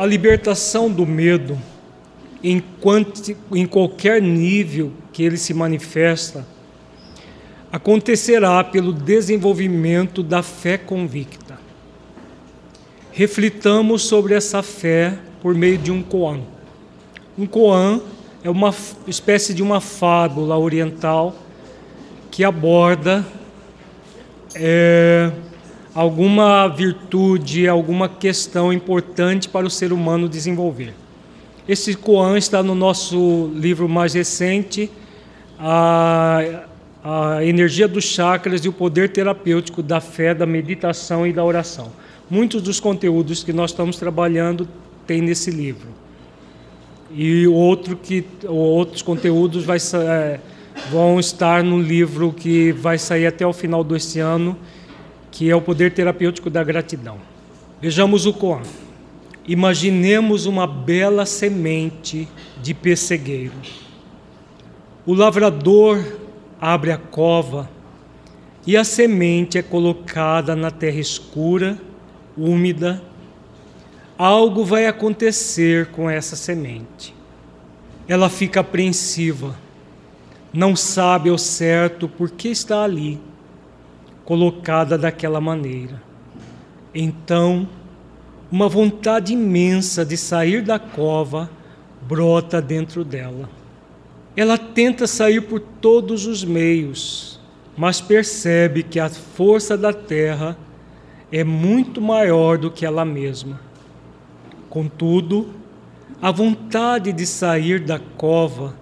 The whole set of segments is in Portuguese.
a libertação do medo, enquanto, em qualquer nível que ele se manifesta, acontecerá pelo desenvolvimento da fé convicta. Reflitamos sobre essa fé por meio de um koan. Um koan é uma espécie de uma fábula oriental que aborda é, alguma virtude, alguma questão importante para o ser humano desenvolver. Esse koan está no nosso livro mais recente, a, a energia dos chakras e o poder terapêutico da fé, da meditação e da oração. Muitos dos conteúdos que nós estamos trabalhando tem nesse livro. E outro que, outros conteúdos vai, é, vão estar no livro que vai sair até o final deste ano, que é o poder terapêutico da gratidão. Vejamos o Koan. Imaginemos uma bela semente de pessegueiro. O lavrador abre a cova e a semente é colocada na terra escura, úmida algo vai acontecer com essa semente. Ela fica apreensiva, não sabe ao certo por que está ali, colocada daquela maneira. Então, uma vontade imensa de sair da cova brota dentro dela. Ela tenta sair por todos os meios, mas percebe que a força da terra é muito maior do que ela mesma Contudo, a vontade de sair da cova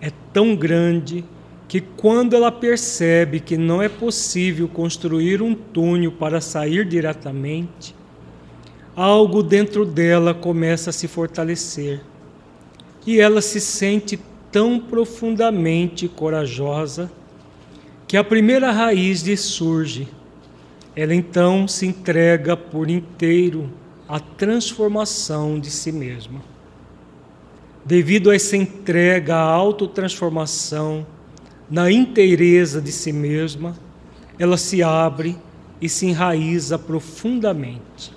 é tão grande que, quando ela percebe que não é possível construir um túnel para sair diretamente, algo dentro dela começa a se fortalecer e ela se sente tão profundamente corajosa que a primeira raiz lhe surge. Ela então se entrega por inteiro a transformação de si mesma. Devido a essa entrega à autotransformação, na inteireza de si mesma, ela se abre e se enraiza profundamente.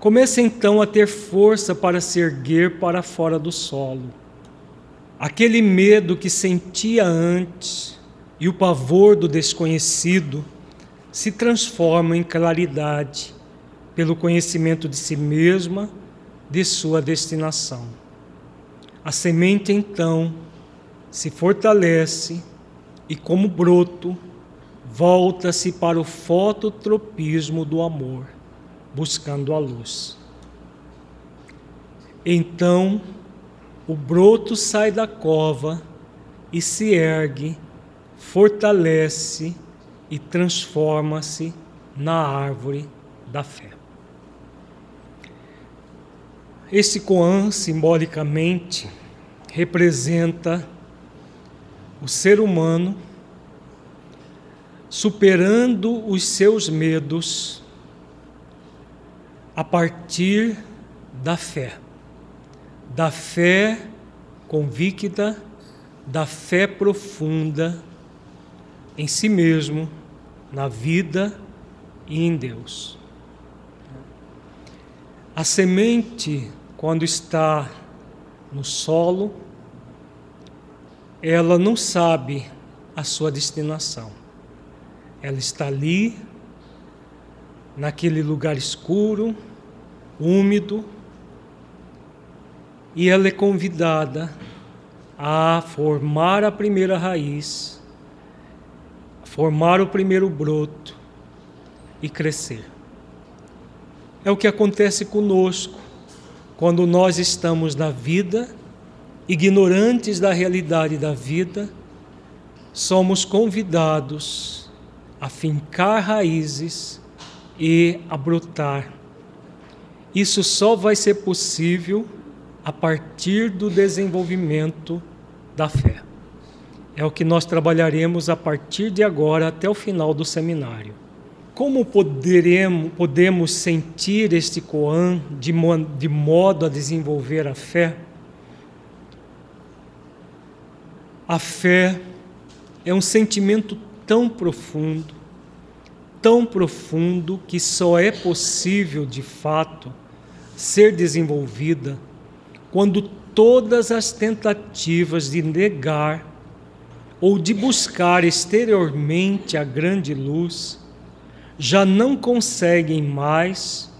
Começa então a ter força para se erguer para fora do solo. Aquele medo que sentia antes e o pavor do desconhecido se transforma em claridade pelo conhecimento de si mesma, de sua destinação. A semente então se fortalece e, como broto, volta-se para o fototropismo do amor, buscando a luz. Então, o broto sai da cova e se ergue, fortalece e transforma-se na árvore da fé. Esse Koan, simbolicamente, representa o ser humano superando os seus medos a partir da fé, da fé convicta, da fé profunda em si mesmo, na vida e em Deus. A semente, quando está no solo, ela não sabe a sua destinação. Ela está ali, naquele lugar escuro, úmido, e ela é convidada a formar a primeira raiz, formar o primeiro broto e crescer. É o que acontece conosco quando nós estamos na vida, ignorantes da realidade da vida, somos convidados a fincar raízes e a brotar. Isso só vai ser possível a partir do desenvolvimento da fé. É o que nós trabalharemos a partir de agora até o final do seminário. Como poderemos, podemos sentir este Koan de, de modo a desenvolver a fé? A fé é um sentimento tão profundo, tão profundo que só é possível de fato ser desenvolvida quando todas as tentativas de negar ou de buscar exteriormente a grande luz já não conseguem mais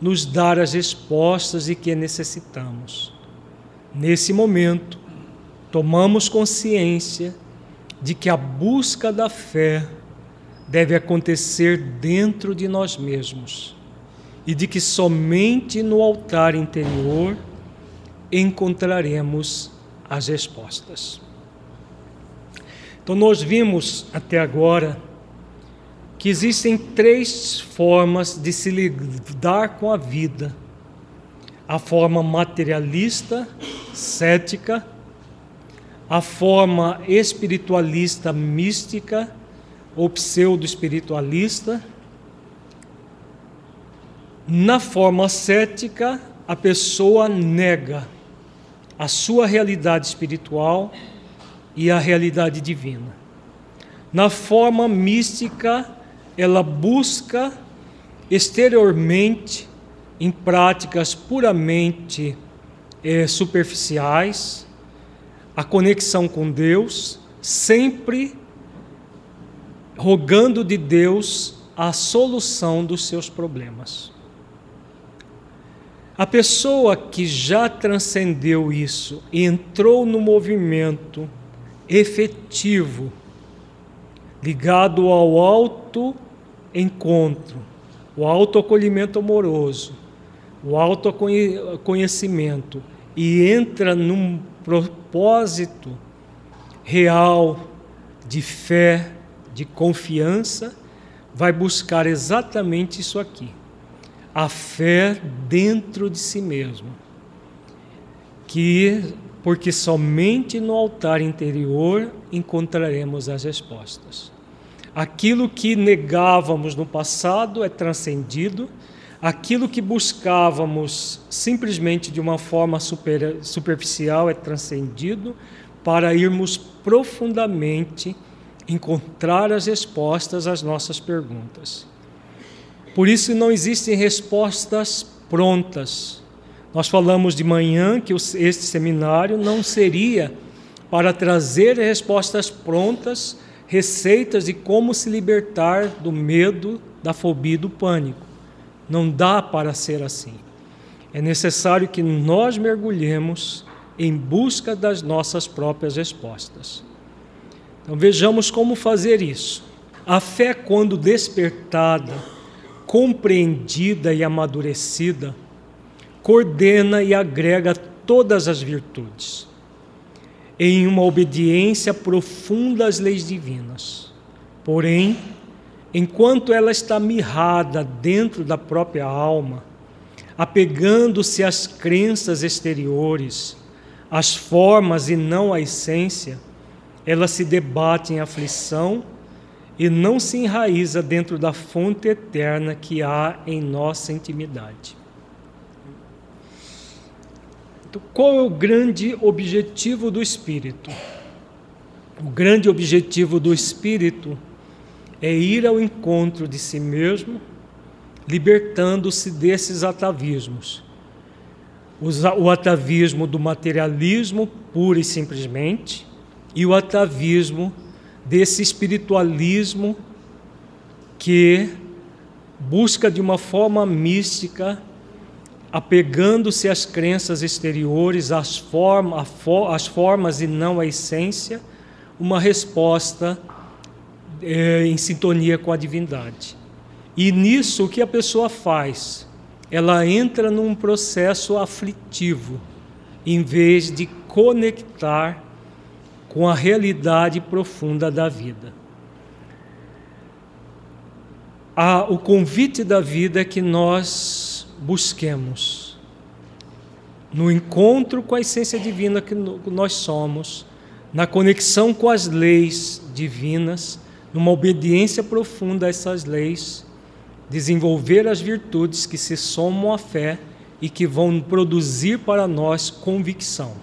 nos dar as respostas de que necessitamos. Nesse momento, tomamos consciência de que a busca da fé deve acontecer dentro de nós mesmos e de que somente no altar interior encontraremos as respostas. Então, nós vimos até agora que existem três formas de se lidar com a vida: a forma materialista, cética, a forma espiritualista, mística ou pseudo-espiritualista. Na forma cética, a pessoa nega a sua realidade espiritual e a realidade divina. Na forma mística, ela busca exteriormente, em práticas puramente é, superficiais, a conexão com Deus, sempre rogando de Deus a solução dos seus problemas. A pessoa que já transcendeu isso e entrou no movimento efetivo, ligado ao alto encontro, o autoacolhimento amoroso, o autoconhecimento e entra num propósito real de fé, de confiança, vai buscar exatamente isso aqui a fé dentro de si mesmo. Que porque somente no altar interior encontraremos as respostas. Aquilo que negávamos no passado é transcendido, aquilo que buscávamos simplesmente de uma forma super, superficial é transcendido, para irmos profundamente encontrar as respostas às nossas perguntas. Por isso não existem respostas prontas. Nós falamos de manhã que este seminário não seria para trazer respostas prontas, receitas de como se libertar do medo, da fobia e do pânico. Não dá para ser assim. É necessário que nós mergulhemos em busca das nossas próprias respostas. Então vejamos como fazer isso. A fé, quando despertada, compreendida e amadurecida, coordena e agrega todas as virtudes, em uma obediência profunda às leis divinas. Porém, enquanto ela está mirrada dentro da própria alma, apegando-se às crenças exteriores, às formas e não à essência, ela se debate em aflição e não se enraiza dentro da fonte eterna que há em nossa intimidade. Então, qual é o grande objetivo do Espírito? O grande objetivo do Espírito ir ao encontro de si mesmo, libertando-se desses atavismos. O atavismo do materialismo, pura e simplesmente, e o atavismo desse espiritualismo que busca de uma forma mística, apegando-se às crenças exteriores, às, forma, às formas e não à essência, uma resposta é, em sintonia com a divindade. E nisso o que a pessoa faz? Ela entra num processo aflitivo, em vez de conectar com a realidade profunda da vida. o convite da vida é que nós busquemos, no encontro com a essência divina que nós somos, na conexão com as leis divinas, numa obediência profunda a essas leis, desenvolver as virtudes que se somam à fé e que vão produzir para nós convicção.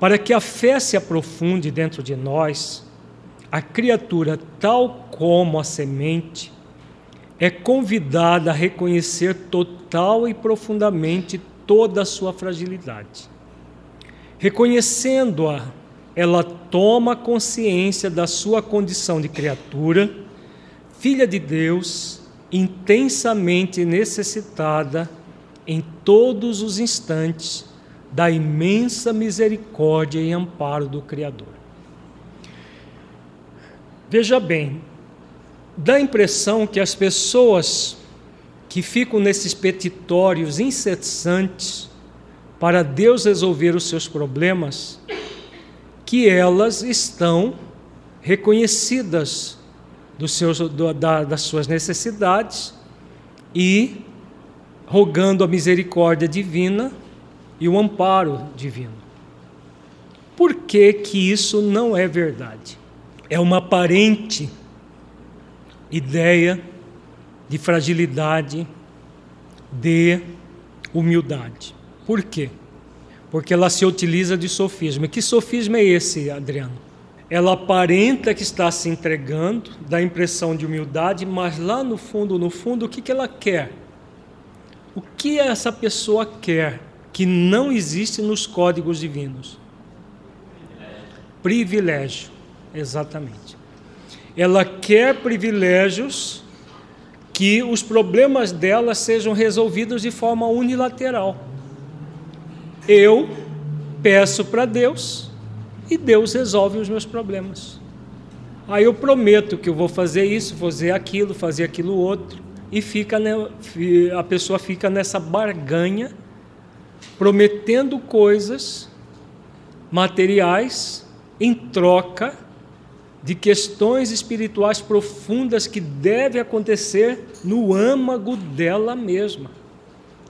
Para que a fé se aprofunde dentro de nós, a criatura, tal como a semente, é convidada a reconhecer total e profundamente toda a sua fragilidade. Reconhecendo-a, ela toma consciência da sua condição de criatura, filha de Deus, intensamente necessitada em todos os instantes da imensa misericórdia e amparo do Criador. Veja bem, dá a impressão que as pessoas que ficam nesses petitórios incessantes para Deus resolver os seus problemas, que elas estão reconhecidas dos seus, do, da, das suas necessidades e rogando a misericórdia divina e o amparo divino. Por que, que isso não é verdade? É uma aparente ideia de fragilidade, de humildade. Por quê? Porque ela se utiliza de sofisma. Que sofisma é esse, Adriano? Ela aparenta que está se entregando, dá a impressão de humildade, mas lá no fundo, no fundo, o que, que ela quer? O que essa pessoa quer que não existe nos códigos divinos? Privilégio, exatamente. Ela quer privilégios que os problemas dela sejam resolvidos de forma unilateral. Eu peço para Deus e Deus resolve os meus problemas. Aí eu prometo que eu vou fazer isso, fazer aquilo, fazer aquilo outro, e fica a pessoa fica nessa barganha, prometendo coisas materiais em troca de questões espirituais profundas que deve acontecer no âmago dela mesma.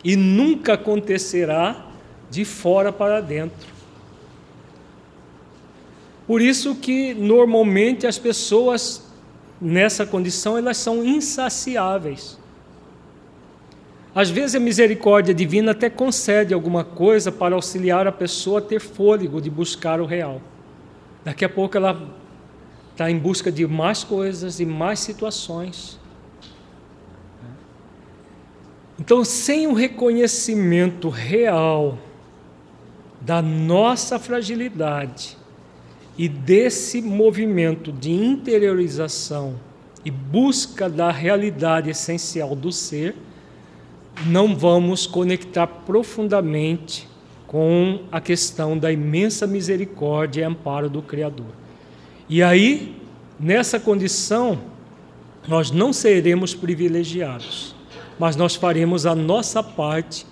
E nunca acontecerá de fora para dentro. Por isso que normalmente as pessoas nessa condição elas são insaciáveis. Às vezes a misericórdia divina até concede alguma coisa para auxiliar a pessoa a ter fôlego de buscar o real. Daqui a pouco ela está em busca de mais coisas e mais situações. Então, sem o reconhecimento real da nossa fragilidade e desse movimento de interiorização e busca da realidade essencial do ser, não vamos conectar profundamente com a questão da imensa misericórdia e amparo do Criador. E aí, nessa condição, nós não seremos privilegiados, mas nós faremos a nossa parte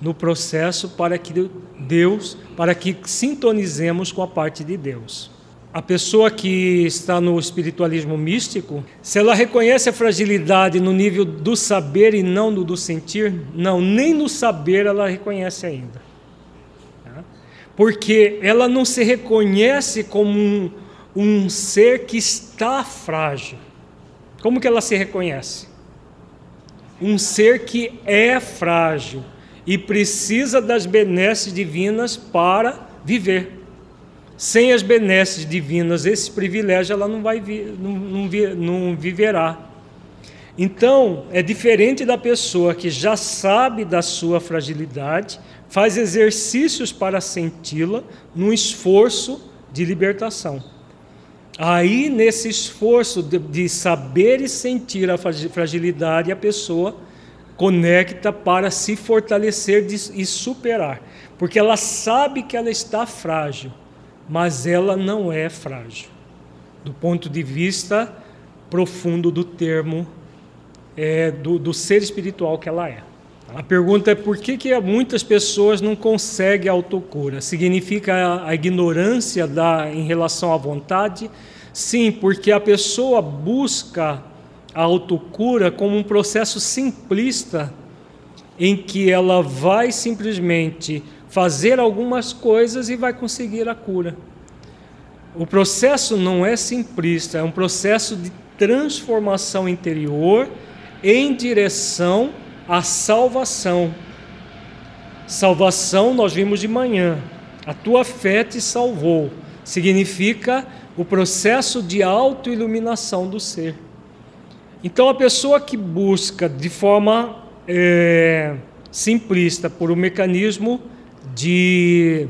no processo para que Deus, para que sintonizemos com a parte de Deus. A pessoa que está no espiritualismo místico, se ela reconhece a fragilidade no nível do saber e não no do sentir, não, nem no saber ela reconhece ainda. Tá? Porque ela não se reconhece como um, um ser que está frágil. Como que ela se reconhece? Um ser que é frágil e precisa das benesses divinas para viver. Sem as benesses divinas, esse privilégio ela não vai não, não, não viverá. Então, é diferente da pessoa que já sabe da sua fragilidade, faz exercícios para senti-la num esforço de libertação. Aí, nesse esforço de, de saber e sentir a fragilidade, a pessoa conecta para se fortalecer e superar, porque ela sabe que ela está frágil, mas ela não é frágil, do ponto de vista profundo do termo é, do, do ser espiritual que ela é. A pergunta é por que, que muitas pessoas não conseguem autocura? Significa a, a ignorância da, em relação à vontade? Sim, porque a pessoa busca a autocura como um processo simplista em que ela vai simplesmente fazer algumas coisas e vai conseguir a cura. O processo não é simplista, é um processo de transformação interior em direção à salvação. Salvação nós vimos de manhã. A tua fé te salvou. Significa o processo de autoiluminação do ser. Então, a pessoa que busca de forma é, simplista por um mecanismo de,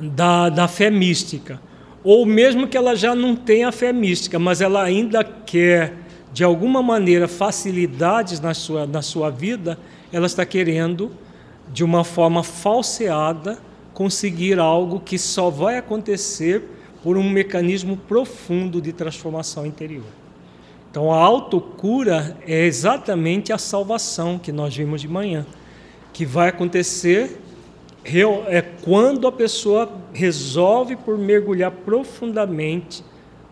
da, da fé mística. Ou mesmo que ela já não tenha fé mística, mas ela ainda quer, de alguma maneira, facilidades na sua, na sua vida, ela está querendo, de uma forma falseada, conseguir algo que só vai acontecer por um mecanismo profundo de transformação interior. Então, a autocura é exatamente a salvação que nós vimos de manhã, que vai acontecer é quando a pessoa resolve por mergulhar profundamente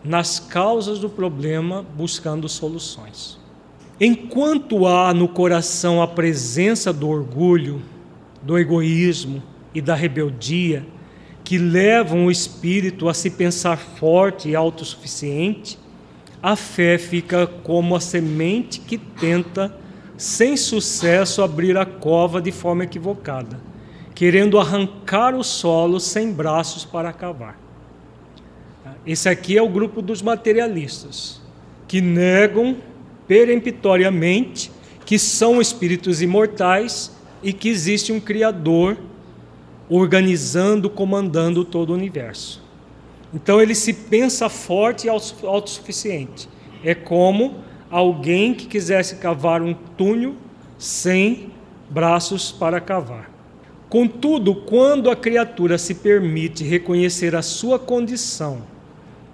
nas causas do problema, buscando soluções. Enquanto há no coração a presença do orgulho, do egoísmo e da rebeldia, que levam o espírito a se pensar forte e autossuficiente, a fé fica como a semente que tenta, sem sucesso, abrir a cova de forma equivocada querendo arrancar o solo sem braços para cavar. Esse aqui é o grupo dos materialistas, que negam peremptoriamente que são espíritos imortais e que existe um Criador organizando, comandando todo o universo. Então ele se pensa forte e autossuficiente. É como alguém que quisesse cavar um túnel sem braços para cavar. Contudo, quando a criatura se permite reconhecer a sua condição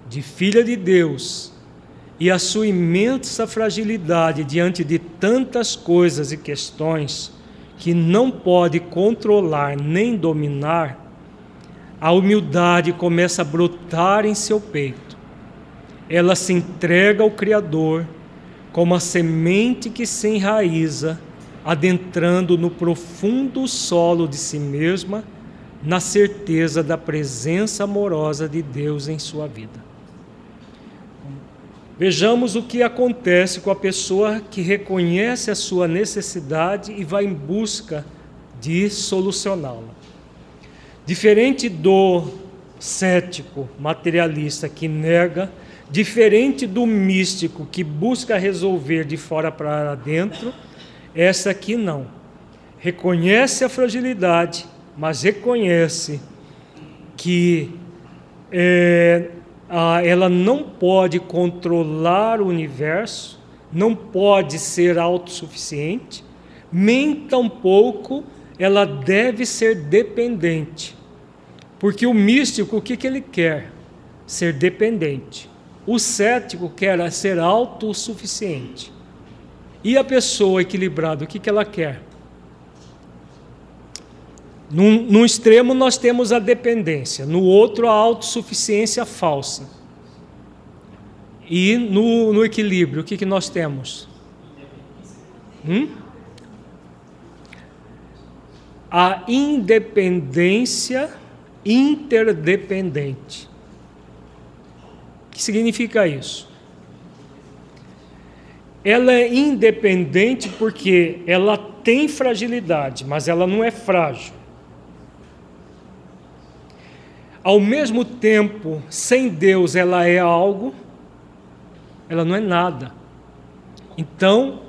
de filha de Deus e a sua imensa fragilidade diante de tantas coisas e questões que não pode controlar nem dominar, a humildade começa a brotar em seu peito. Ela se entrega ao Criador como a semente que se enraiza adentrando no profundo solo de si mesma, na certeza da presença amorosa de Deus em sua vida. Vejamos o que acontece com a pessoa que reconhece a sua necessidade e vai em busca de solucioná-la. Diferente do cético materialista que nega, diferente do místico que busca resolver de fora para dentro, essa aqui não. Reconhece a fragilidade, mas reconhece que é, a, ela não pode controlar o universo, não pode ser autossuficiente, nem tampouco ela deve ser dependente. Porque o místico, o que, que ele quer? Ser dependente. O cético quer ser autossuficiente. E a pessoa equilibrada, o que, que ela quer? Num, num extremo nós temos a dependência, no outro a autossuficiência falsa. E no, no equilíbrio, o que, que nós temos? Hum? A independência interdependente. O que significa isso? ela é independente porque ela tem fragilidade, mas ela não é frágil. Ao mesmo tempo, sem Deus ela é algo, ela não é nada. Então,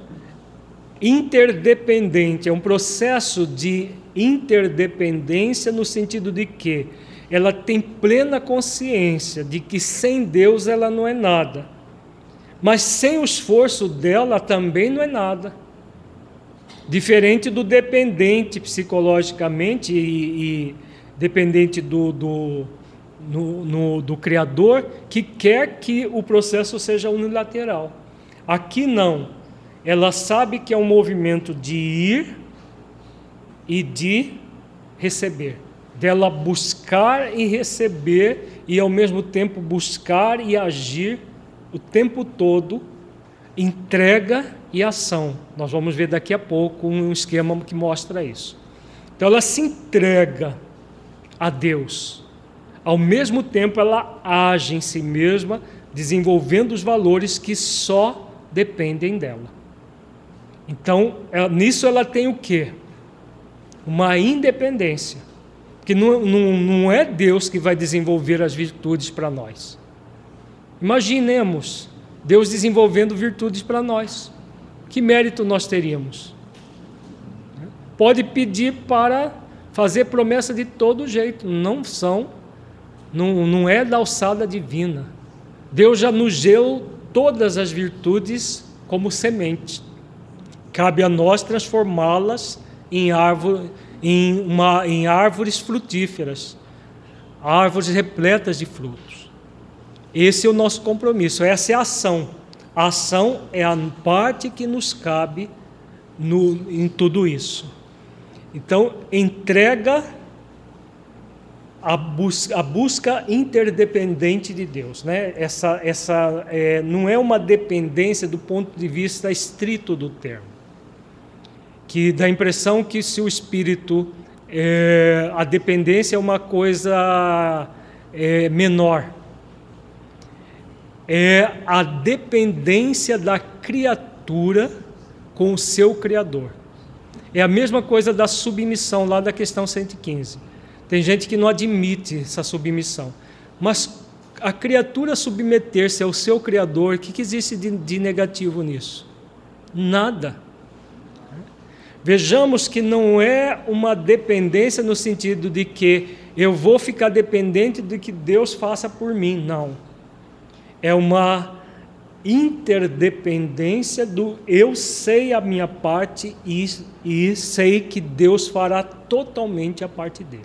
interdependente é um processo de interdependência no sentido de que ela tem plena consciência de que sem Deus ela não é nada mas sem o esforço dela também não é nada. Diferente do dependente psicologicamente e, e dependente do, do, no, no, do Criador, que quer que o processo seja unilateral. Aqui não. Ela sabe que é um movimento de ir e de receber. Dela buscar e receber, e ao mesmo tempo buscar e agir o tempo todo entrega e ação. Nós vamos ver daqui a pouco um esquema que mostra isso. Então ela se entrega a Deus. Ao mesmo tempo ela age em si mesma, desenvolvendo os valores que só dependem dela. Então, nisso ela tem o quê? Uma independência. Que não, não, não é Deus que vai desenvolver as virtudes para nós. Imaginemos Deus desenvolvendo virtudes para nós. Que mérito nós teríamos? Pode pedir para fazer promessa de todo jeito, não são, não, não é da alçada divina. Deus já nos deu todas as virtudes como semente. Cabe a nós transformá-las em, árvore, em, uma, em árvores frutíferas, árvores repletas de frutos. Esse é o nosso compromisso, essa é a ação. A ação é a parte que nos cabe no, em tudo isso. Então, entrega a, bus a busca interdependente de Deus. Né? Essa, essa é, não é uma dependência do ponto de vista estrito do termo, que dá a impressão que se o espírito, é, a dependência é uma coisa é, menor. É a dependência da criatura com o seu Criador. É a mesma coisa da submissão lá da questão 115. Tem gente que não admite essa submissão. Mas a criatura submeter-se ao seu Criador, o que, que existe de, de negativo nisso? Nada. Vejamos que não é uma dependência no sentido de que eu vou ficar dependente de que Deus faça por mim. Não. É uma interdependência do eu sei a minha parte e, e sei que Deus fará totalmente a parte dele.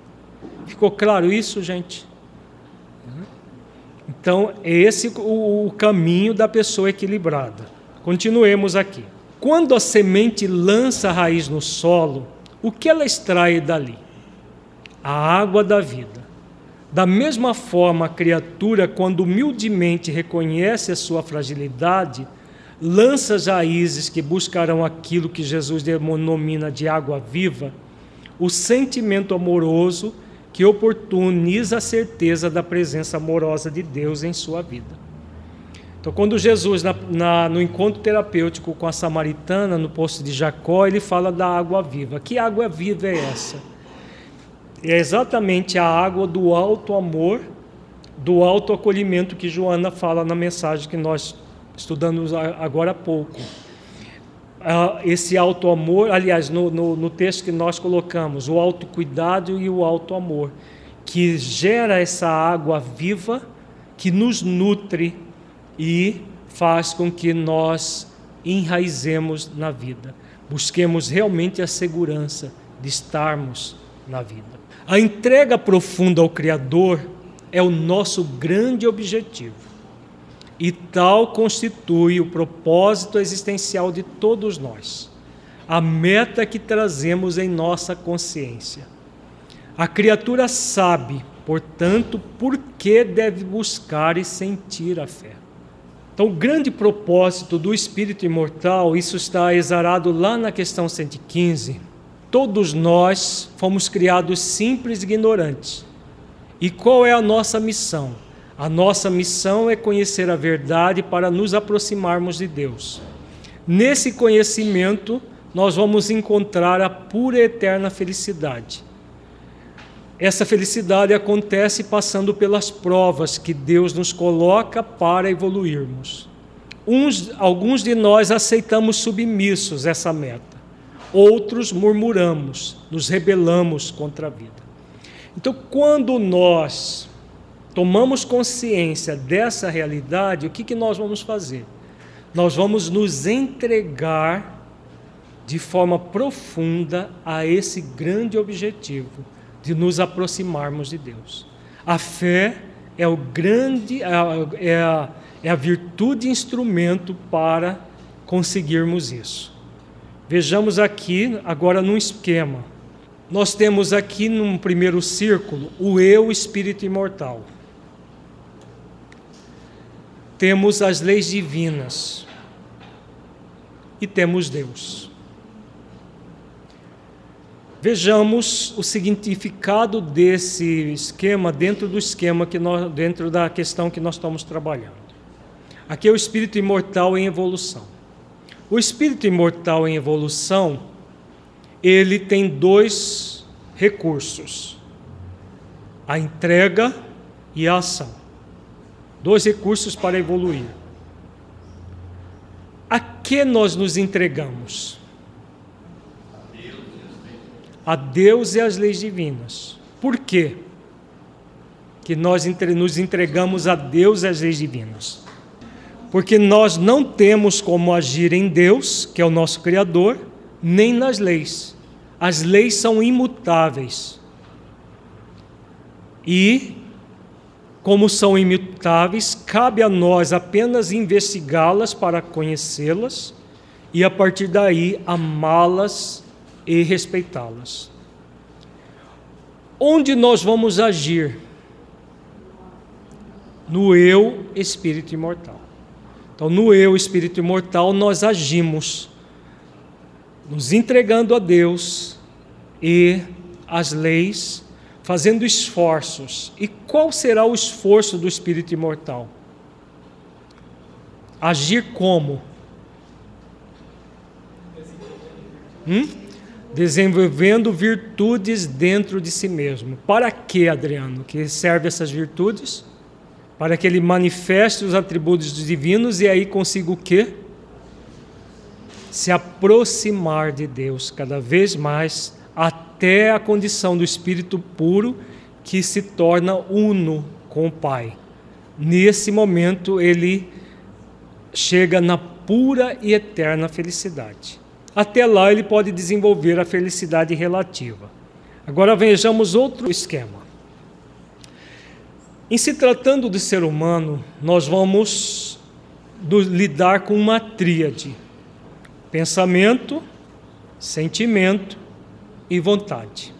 Ficou claro isso, gente? Então, é esse o, o caminho da pessoa equilibrada. Continuemos aqui. Quando a semente lança a raiz no solo, o que ela extrai dali? A água da vida. Da mesma forma, a criatura, quando humildemente reconhece a sua fragilidade, lança as raízes que buscarão aquilo que Jesus denomina de água viva, o sentimento amoroso que oportuniza a certeza da presença amorosa de Deus em sua vida. Então, quando Jesus, na, na, no encontro terapêutico com a samaritana, no poço de Jacó, ele fala da água viva. Que água viva é essa? é exatamente a água do alto amor, do alto acolhimento que Joana fala na mensagem que nós estudamos agora há pouco. Ah, esse alto amor, aliás, no, no, no texto que nós colocamos, o alto cuidado e o alto amor, que gera essa água viva que nos nutre e faz com que nós enraizemos na vida, busquemos realmente a segurança de estarmos na vida. A entrega profunda ao Criador é o nosso grande objetivo. E tal constitui o propósito existencial de todos nós, a meta que trazemos em nossa consciência. A criatura sabe, portanto, por que deve buscar e sentir a fé. Então, o grande propósito do espírito imortal, isso está exarado lá na questão 115, Todos nós fomos criados simples e ignorantes. E qual é a nossa missão? A nossa missão é conhecer a verdade para nos aproximarmos de Deus. Nesse conhecimento, nós vamos encontrar a pura e eterna felicidade. Essa felicidade acontece passando pelas provas que Deus nos coloca para evoluirmos. Uns, alguns de nós aceitamos submissos essa meta outros murmuramos, nos rebelamos contra a vida. Então, quando nós tomamos consciência dessa realidade, o que, que nós vamos fazer? Nós vamos nos entregar de forma profunda a esse grande objetivo de nos aproximarmos de Deus. A fé é o grande, é a, é a, é virtude instrumento para conseguirmos isso. Vejamos aqui agora num esquema. Nós temos aqui num primeiro círculo o eu, espírito imortal. Temos as leis divinas e temos Deus. Vejamos o significado desse esquema dentro do esquema que nós, dentro da questão que nós estamos trabalhando. Aqui é o espírito imortal em evolução. O espírito imortal em evolução, ele tem dois recursos: a entrega e a ação. Dois recursos para evoluir. A que nós nos entregamos? A Deus e às leis divinas. Por quê? Que nós nos entregamos a Deus e às leis divinas. Porque nós não temos como agir em Deus, que é o nosso Criador, nem nas leis. As leis são imutáveis. E, como são imutáveis, cabe a nós apenas investigá-las para conhecê-las e, a partir daí, amá-las e respeitá-las. Onde nós vamos agir? No eu, espírito imortal. Então, no eu, espírito imortal, nós agimos, nos entregando a Deus e as leis, fazendo esforços. E qual será o esforço do espírito imortal? Agir como? Hum? Desenvolvendo virtudes dentro de si mesmo. Para que, Adriano? Que serve essas virtudes? Para que ele manifeste os atributos divinos e aí consiga o quê? Se aproximar de Deus cada vez mais até a condição do espírito puro que se torna uno com o Pai. Nesse momento ele chega na pura e eterna felicidade. Até lá ele pode desenvolver a felicidade relativa. Agora vejamos outro esquema. Em se tratando do ser humano, nós vamos lidar com uma tríade: pensamento, sentimento e vontade.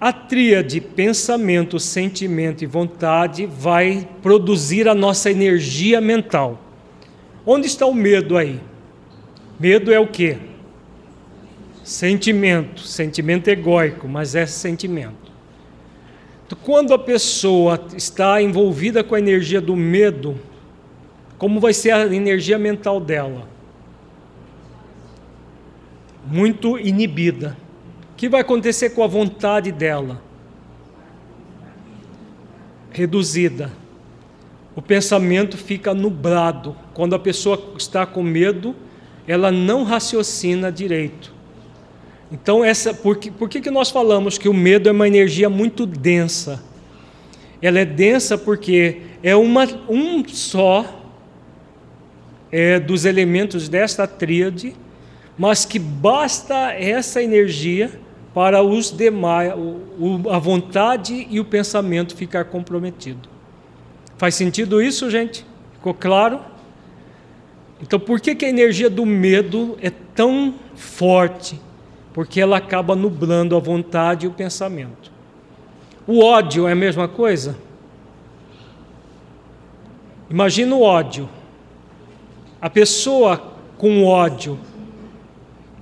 A tríade pensamento, sentimento e vontade vai produzir a nossa energia mental. Onde está o medo aí? Medo é o quê? Sentimento, sentimento egóico, mas é sentimento. Quando a pessoa está envolvida com a energia do medo, como vai ser a energia mental dela? Muito inibida. O que vai acontecer com a vontade dela? Reduzida. O pensamento fica nublado. Quando a pessoa está com medo, ela não raciocina direito. Então, essa, por, que, por que, que nós falamos que o medo é uma energia muito densa? Ela é densa porque é uma, um só é, dos elementos desta tríade, mas que basta essa energia para os demais, o, a vontade e o pensamento ficar comprometido. Faz sentido isso, gente? Ficou claro? Então, por que, que a energia do medo é tão forte? Porque ela acaba nublando a vontade e o pensamento. O ódio é a mesma coisa? Imagina o ódio. A pessoa com ódio,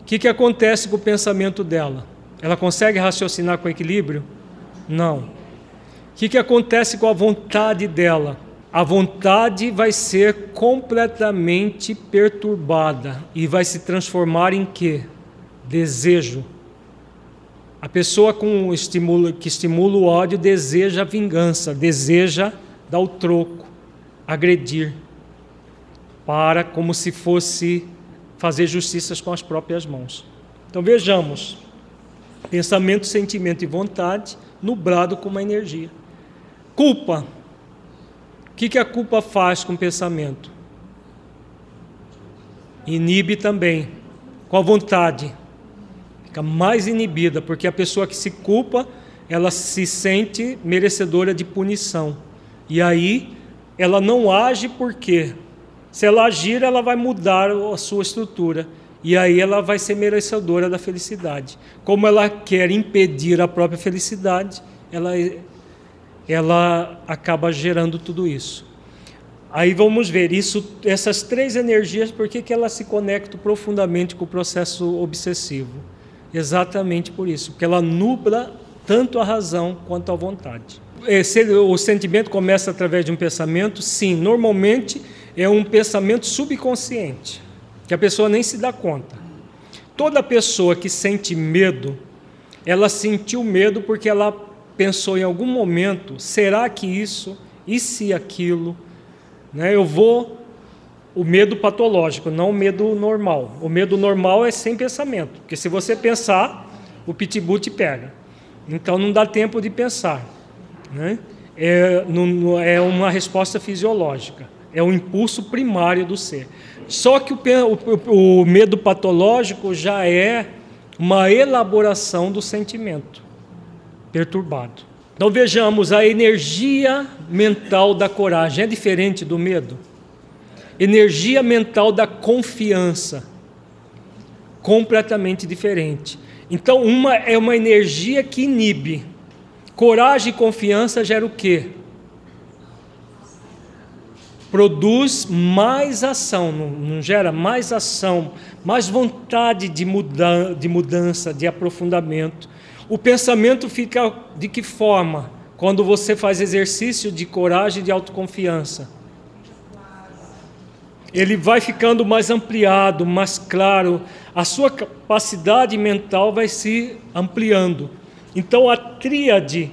o que, que acontece com o pensamento dela? Ela consegue raciocinar com equilíbrio? Não. O que, que acontece com a vontade dela? A vontade vai ser completamente perturbada e vai se transformar em quê? Desejo. A pessoa com que estimula o ódio deseja vingança, deseja dar o troco, agredir, para como se fosse fazer justiças com as próprias mãos. Então vejamos: pensamento, sentimento e vontade nublado com uma energia. Culpa que, que a culpa faz com o pensamento? Inibe também, com a vontade. Fica mais inibida, porque a pessoa que se culpa, ela se sente merecedora de punição. E aí, ela não age porque, se ela agir, ela vai mudar a sua estrutura. E aí ela vai ser merecedora da felicidade. Como ela quer impedir a própria felicidade, ela ela acaba gerando tudo isso. Aí vamos ver isso, essas três energias, por que, que elas se conectam profundamente com o processo obsessivo? Exatamente por isso, porque ela nubla tanto a razão quanto a vontade. Se o sentimento começa através de um pensamento, sim, normalmente é um pensamento subconsciente, que a pessoa nem se dá conta. Toda pessoa que sente medo, ela sentiu medo porque ela pensou em algum momento: será que isso, e se aquilo? Né? Eu vou. O medo patológico, não o medo normal. O medo normal é sem pensamento, porque se você pensar, o pitbull te pega. Então não dá tempo de pensar. Né? É, não, é uma resposta fisiológica, é um impulso primário do ser. Só que o, o, o medo patológico já é uma elaboração do sentimento perturbado. Então vejamos, a energia mental da coragem é diferente do medo? Energia mental da confiança, completamente diferente. Então, uma é uma energia que inibe. Coragem e confiança gera o quê? Produz mais ação, não, gera mais ação, mais vontade de, muda, de mudança, de aprofundamento. O pensamento fica de que forma? Quando você faz exercício de coragem e de autoconfiança. Ele vai ficando mais ampliado, mais claro, a sua capacidade mental vai se ampliando. Então, a tríade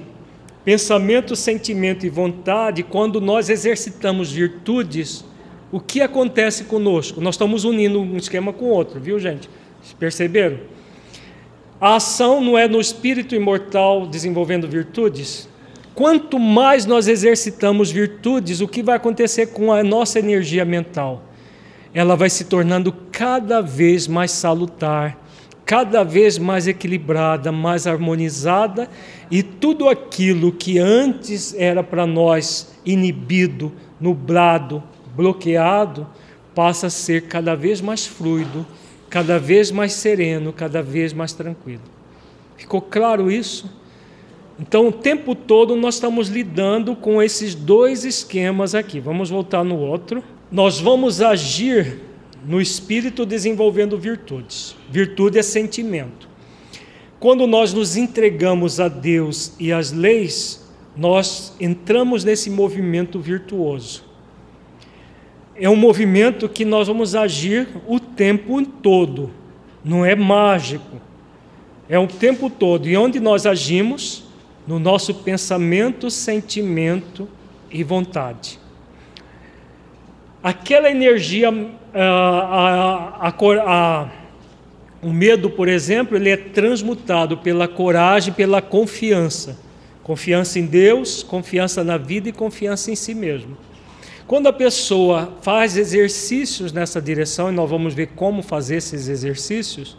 pensamento, sentimento e vontade, quando nós exercitamos virtudes, o que acontece conosco? Nós estamos unindo um esquema com o outro, viu, gente? Perceberam? A ação não é no espírito imortal desenvolvendo virtudes? Quanto mais nós exercitamos virtudes, o que vai acontecer com a nossa energia mental? ela vai se tornando cada vez mais salutar, cada vez mais equilibrada, mais harmonizada, e tudo aquilo que antes era para nós inibido, nublado, bloqueado, passa a ser cada vez mais fluido, cada vez mais sereno, cada vez mais tranquilo. Ficou claro isso? Então, o tempo todo nós estamos lidando com esses dois esquemas aqui. Vamos voltar no outro nós vamos agir no espírito desenvolvendo virtudes. Virtude é sentimento. Quando nós nos entregamos a Deus e às leis, nós entramos nesse movimento virtuoso. É um movimento que nós vamos agir o tempo todo, não é mágico. É o tempo todo. E onde nós agimos? No nosso pensamento, sentimento e vontade aquela energia, a, a, a, o medo, por exemplo, ele é transmutado pela coragem, pela confiança. Confiança em Deus, confiança na vida e confiança em si mesmo. Quando a pessoa faz exercícios nessa direção, e nós vamos ver como fazer esses exercícios,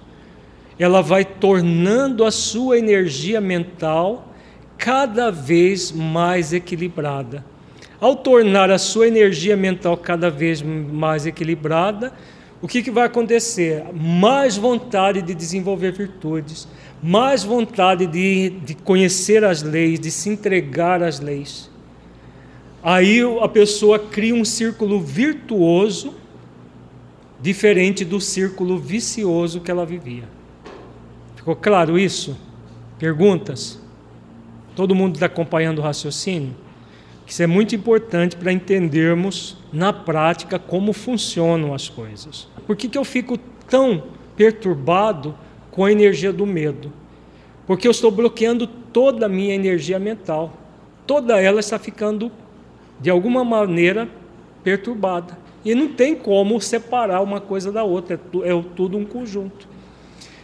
ela vai tornando a sua energia mental cada vez mais equilibrada. Ao tornar a sua energia mental cada vez mais equilibrada, o que, que vai acontecer? Mais vontade de desenvolver virtudes, mais vontade de, de conhecer as leis, de se entregar às leis. Aí a pessoa cria um círculo virtuoso, diferente do círculo vicioso que ela vivia. Ficou claro isso? Perguntas? Todo mundo está acompanhando o raciocínio? Isso é muito importante para entendermos na prática como funcionam as coisas. Por que, que eu fico tão perturbado com a energia do medo? Porque eu estou bloqueando toda a minha energia mental. Toda ela está ficando, de alguma maneira, perturbada. E não tem como separar uma coisa da outra, é, é tudo um conjunto.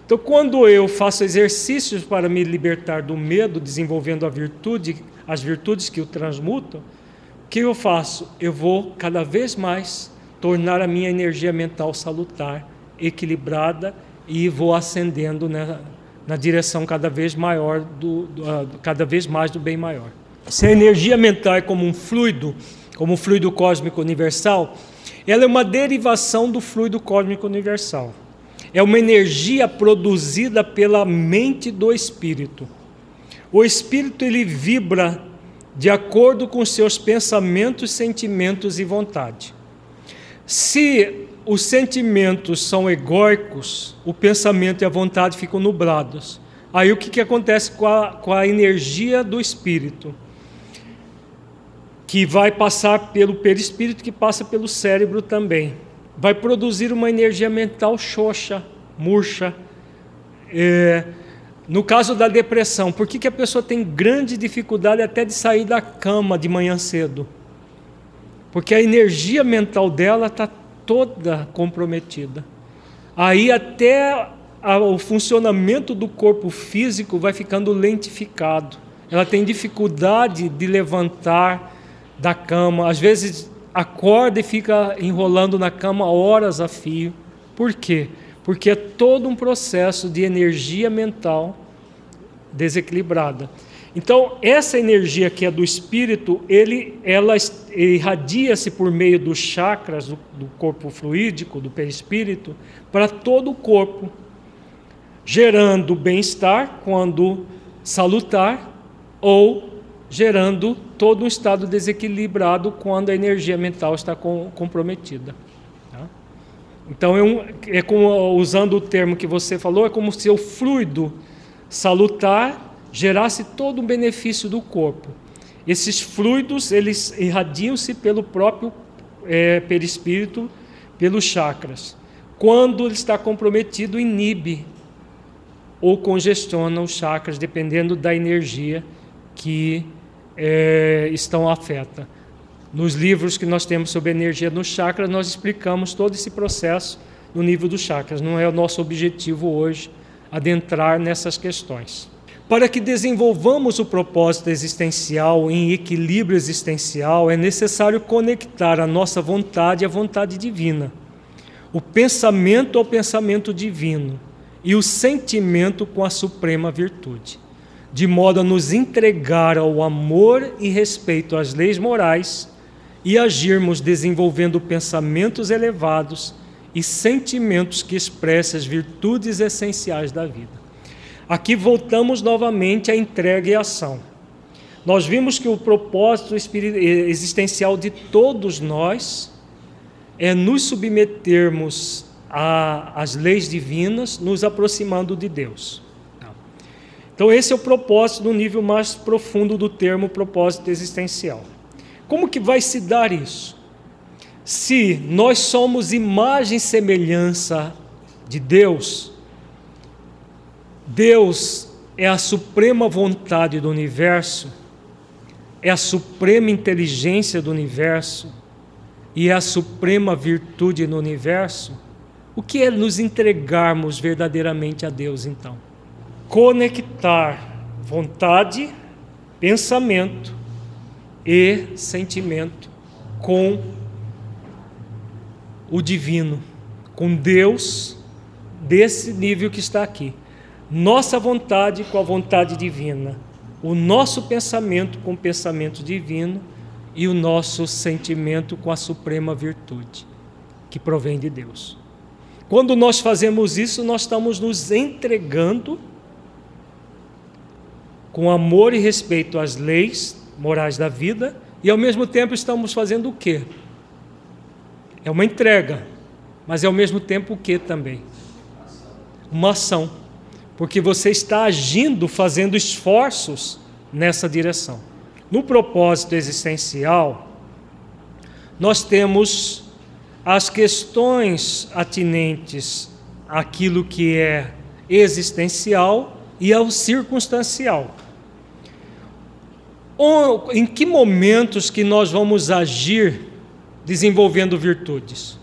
Então, quando eu faço exercícios para me libertar do medo, desenvolvendo a virtude, as virtudes que o transmutam, o que eu faço? Eu vou cada vez mais tornar a minha energia mental salutar, equilibrada e vou ascendendo na, na direção cada vez maior do, do uh, cada vez mais do bem maior. Se a energia mental é como um fluido, como um fluido cósmico universal, ela é uma derivação do fluido cósmico universal. É uma energia produzida pela mente do espírito. O espírito ele vibra de acordo com seus pensamentos, sentimentos e vontade. Se os sentimentos são egóicos, o pensamento e a vontade ficam nublados. Aí o que, que acontece com a, com a energia do espírito? Que vai passar pelo perispírito, que passa pelo cérebro também. Vai produzir uma energia mental xoxa, murcha, é, no caso da depressão, por que, que a pessoa tem grande dificuldade até de sair da cama de manhã cedo? Porque a energia mental dela está toda comprometida. Aí até a, o funcionamento do corpo físico vai ficando lentificado. Ela tem dificuldade de levantar da cama, às vezes acorda e fica enrolando na cama horas a fio. Por quê? Porque é todo um processo de energia mental desequilibrada. Então, essa energia que é do espírito, ele, ela irradia-se por meio dos chakras do, do corpo fluídico, do perispírito, para todo o corpo, gerando bem-estar quando salutar ou gerando todo um estado desequilibrado quando a energia mental está com, comprometida. Tá? Então, é, um, é como, usando o termo que você falou, é como se o fluido salutar gerasse todo um benefício do corpo. Esses fluidos, eles irradiam-se pelo próprio é, perispírito, pelos chakras. Quando ele está comprometido, inibe ou congestiona os chakras, dependendo da energia que é, estão afeta. Nos livros que nós temos sobre energia no chakra, nós explicamos todo esse processo no nível dos chakras. Não é o nosso objetivo hoje adentrar nessas questões. Para que desenvolvamos o propósito existencial em equilíbrio existencial, é necessário conectar a nossa vontade à vontade divina, o pensamento ao pensamento divino e o sentimento com a suprema virtude, de modo a nos entregar ao amor e respeito às leis morais e agirmos desenvolvendo pensamentos elevados e sentimentos que expressem as virtudes essenciais da vida. Aqui voltamos novamente à entrega e ação. Nós vimos que o propósito existencial de todos nós é nos submetermos às leis divinas, nos aproximando de Deus. Então, esse é o propósito no nível mais profundo do termo propósito existencial. Como que vai se dar isso? Se nós somos imagem e semelhança de Deus, Deus é a suprema vontade do universo, é a suprema inteligência do universo e é a suprema virtude no universo. O que é nos entregarmos verdadeiramente a Deus então? Conectar vontade, pensamento e sentimento com o divino, com Deus desse nível que está aqui nossa vontade com a vontade divina, o nosso pensamento com o pensamento divino e o nosso sentimento com a suprema virtude que provém de Deus. Quando nós fazemos isso, nós estamos nos entregando com amor e respeito às leis morais da vida e ao mesmo tempo estamos fazendo o quê? É uma entrega, mas é ao mesmo tempo o que também? Uma ação porque você está agindo, fazendo esforços nessa direção. No propósito existencial, nós temos as questões atinentes àquilo que é existencial e ao circunstancial. Em que momentos que nós vamos agir desenvolvendo virtudes?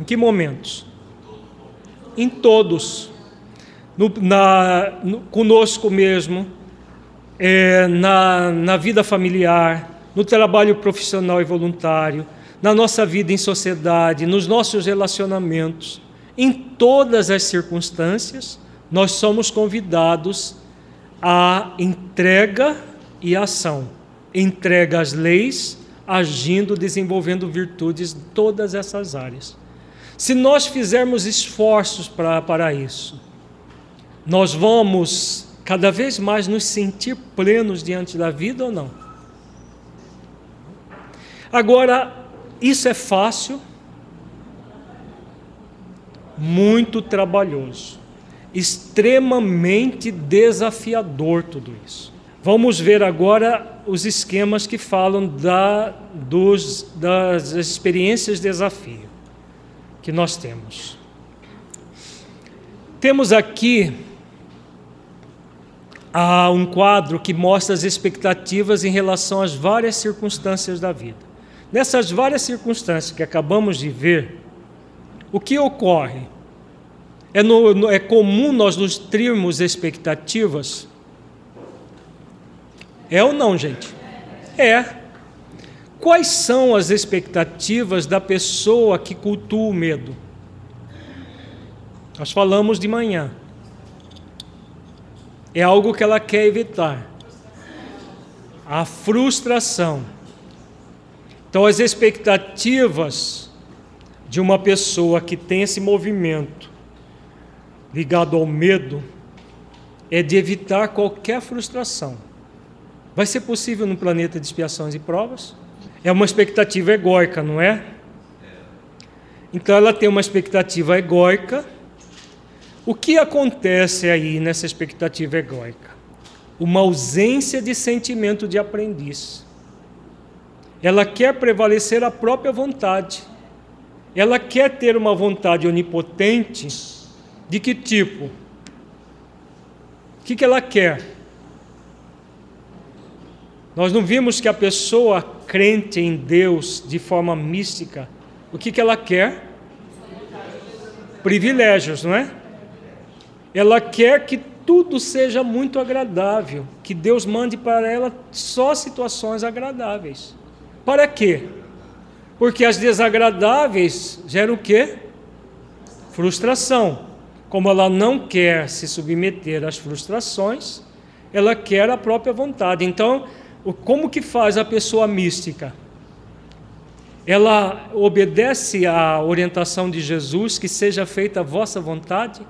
Em que momentos? em todos, no, na, no, conosco mesmo, é, na, na vida familiar, no trabalho profissional e voluntário, na nossa vida em sociedade, nos nossos relacionamentos, em todas as circunstâncias, nós somos convidados à entrega e ação. Entrega às leis, agindo, desenvolvendo virtudes em todas essas áreas. Se nós fizermos esforços pra, para isso, nós vamos cada vez mais nos sentir plenos diante da vida ou não? Agora, isso é fácil, muito trabalhoso, extremamente desafiador tudo isso. Vamos ver agora os esquemas que falam da, dos, das experiências de desafio que nós temos. Temos aqui ah, um quadro que mostra as expectativas em relação às várias circunstâncias da vida. Nessas várias circunstâncias que acabamos de ver, o que ocorre? É, no, é comum nós nutrirmos expectativas? É ou não, gente? É. Quais são as expectativas da pessoa que cultua o medo? Nós falamos de manhã. É algo que ela quer evitar. A frustração. Então, as expectativas de uma pessoa que tem esse movimento ligado ao medo é de evitar qualquer frustração. Vai ser possível no planeta de expiações e provas? É uma expectativa egóica, não é? Então ela tem uma expectativa egóica. O que acontece aí nessa expectativa egóica? Uma ausência de sentimento de aprendiz. Ela quer prevalecer a própria vontade. Ela quer ter uma vontade onipotente de que tipo? O que, ela quer? Nós não vimos que a pessoa crente em Deus de forma mística, o que, que ela quer? Privilégios, não é? Ela quer que tudo seja muito agradável, que Deus mande para ela só situações agradáveis. Para quê? Porque as desagradáveis geram o quê? Frustração. Como ela não quer se submeter às frustrações, ela quer a própria vontade. Então, como que faz a pessoa mística? Ela obedece à orientação de Jesus que seja feita a vossa vontade?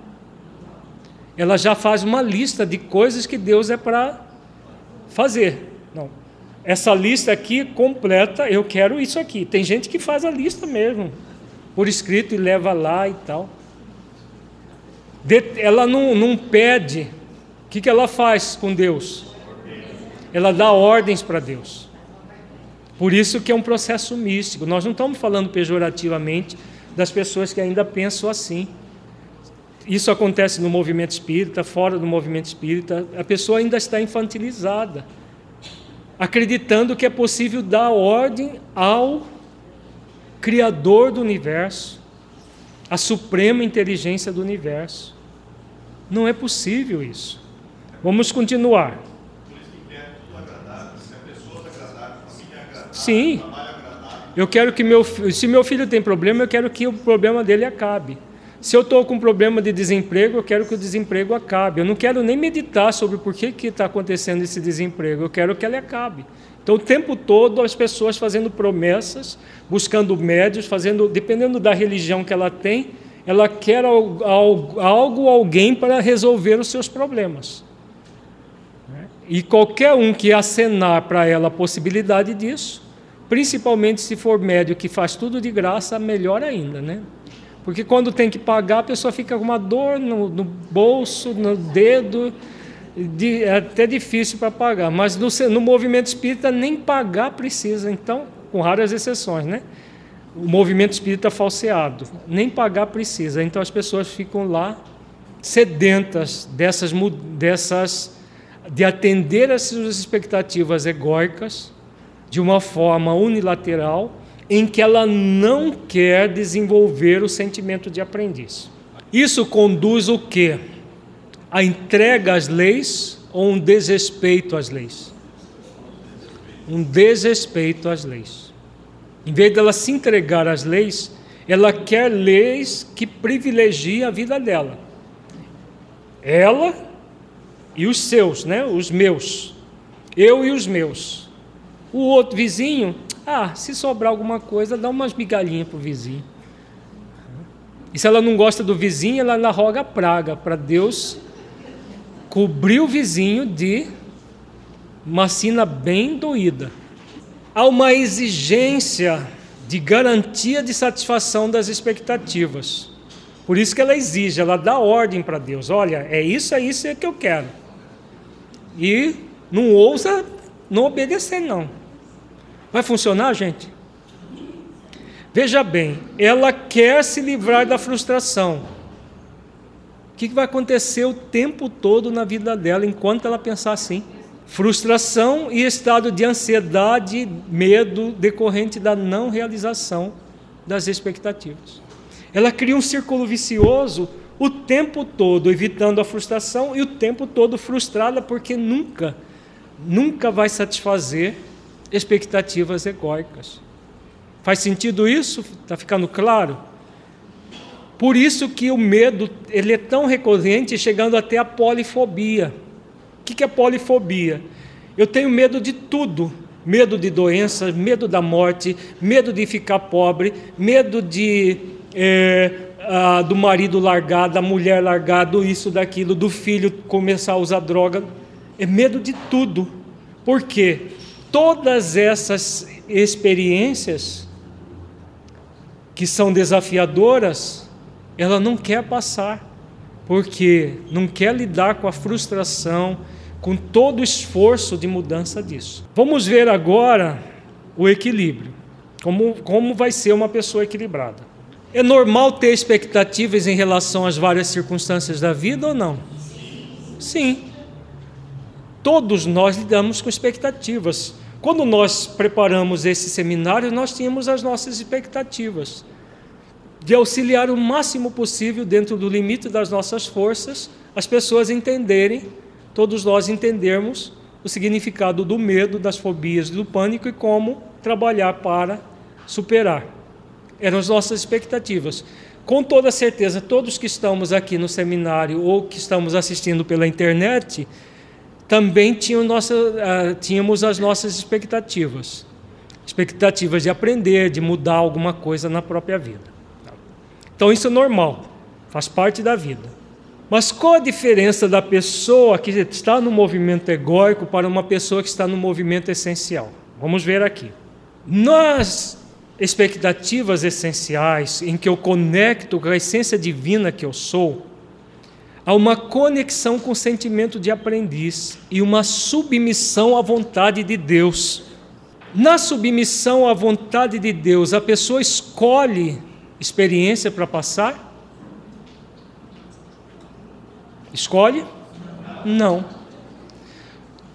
Ela já faz uma lista de coisas que Deus é para fazer. Não. Essa lista aqui completa, eu quero isso aqui. Tem gente que faz a lista mesmo, por escrito e leva lá e tal ela não, não pede. O que, que ela faz com Deus? Ela dá ordens para Deus. Por isso que é um processo místico. Nós não estamos falando pejorativamente das pessoas que ainda pensam assim. Isso acontece no movimento espírita, fora do movimento espírita. A pessoa ainda está infantilizada, acreditando que é possível dar ordem ao Criador do universo, a suprema inteligência do universo. Não é possível isso. Vamos continuar. Sim. Eu quero que meu se meu filho tem problema, eu quero que o problema dele acabe. Se eu estou com um problema de desemprego, eu quero que o desemprego acabe. Eu não quero nem meditar sobre por que está acontecendo esse desemprego. Eu quero que ele acabe. Então, o tempo todo, as pessoas fazendo promessas, buscando médios, fazendo, dependendo da religião que ela tem, ela quer algo, alguém para resolver os seus problemas. E qualquer um que acenar para ela a possibilidade disso, principalmente se for médio que faz tudo de graça, melhor ainda, né? Porque quando tem que pagar, a pessoa fica com uma dor no, no bolso, no dedo, de, é até difícil para pagar. Mas no, no movimento espírita nem pagar precisa, então, com raras exceções, né? o movimento espírita falseado. Nem pagar precisa. Então as pessoas ficam lá sedentas dessas, dessas de atender às suas expectativas egóicas de uma forma unilateral em que ela não quer desenvolver o sentimento de aprendiz. Isso conduz o quê? A entrega às leis ou um desrespeito às leis? Um desrespeito às leis. Em vez dela se entregar às leis, ela quer leis que privilegiem a vida dela. Ela e os seus, né? Os meus. Eu e os meus. O outro vizinho, ah, se sobrar alguma coisa, dá umas migalhinhas para o vizinho. E se ela não gosta do vizinho, ela, ela roga praga para Deus cobrir o vizinho de uma sina bem doída há uma exigência de garantia de satisfação das expectativas. Por isso que ela exige, ela dá ordem para Deus: olha, é isso, é isso é que eu quero. E não ousa não obedecer, não. Vai funcionar, gente? Veja bem, ela quer se livrar da frustração. O que vai acontecer o tempo todo na vida dela enquanto ela pensar assim? frustração e estado de ansiedade, medo decorrente da não realização das expectativas. Ela cria um círculo vicioso o tempo todo evitando a frustração e o tempo todo frustrada porque nunca, nunca vai satisfazer expectativas egóicas. Faz sentido isso? Está ficando claro? Por isso que o medo ele é tão recorrente, chegando até a polifobia. O que é polifobia? Eu tenho medo de tudo. Medo de doenças, medo da morte, medo de ficar pobre, medo de é, a, do marido largar, da mulher largar, do isso, daquilo, do filho começar a usar droga. É medo de tudo. Por quê? Todas essas experiências que são desafiadoras, ela não quer passar, porque não quer lidar com a frustração, com todo o esforço de mudança disso. Vamos ver agora o equilíbrio. Como, como vai ser uma pessoa equilibrada? É normal ter expectativas em relação às várias circunstâncias da vida ou não? Sim. Todos nós lidamos com expectativas. Quando nós preparamos esse seminário, nós tínhamos as nossas expectativas de auxiliar o máximo possível, dentro do limite das nossas forças, as pessoas entenderem, todos nós entendermos o significado do medo, das fobias, do pânico e como trabalhar para superar. Eram as nossas expectativas. Com toda certeza, todos que estamos aqui no seminário ou que estamos assistindo pela internet, também tinham nossa, uh, tínhamos as nossas expectativas. Expectativas de aprender, de mudar alguma coisa na própria vida. Então isso é normal, faz parte da vida. Mas qual a diferença da pessoa que está no movimento egóico para uma pessoa que está no movimento essencial? Vamos ver aqui. Nas expectativas essenciais, em que eu conecto com a essência divina que eu sou, há uma conexão com o sentimento de aprendiz e uma submissão à vontade de Deus. Na submissão à vontade de Deus, a pessoa escolhe experiência para passar? Escolhe? Não.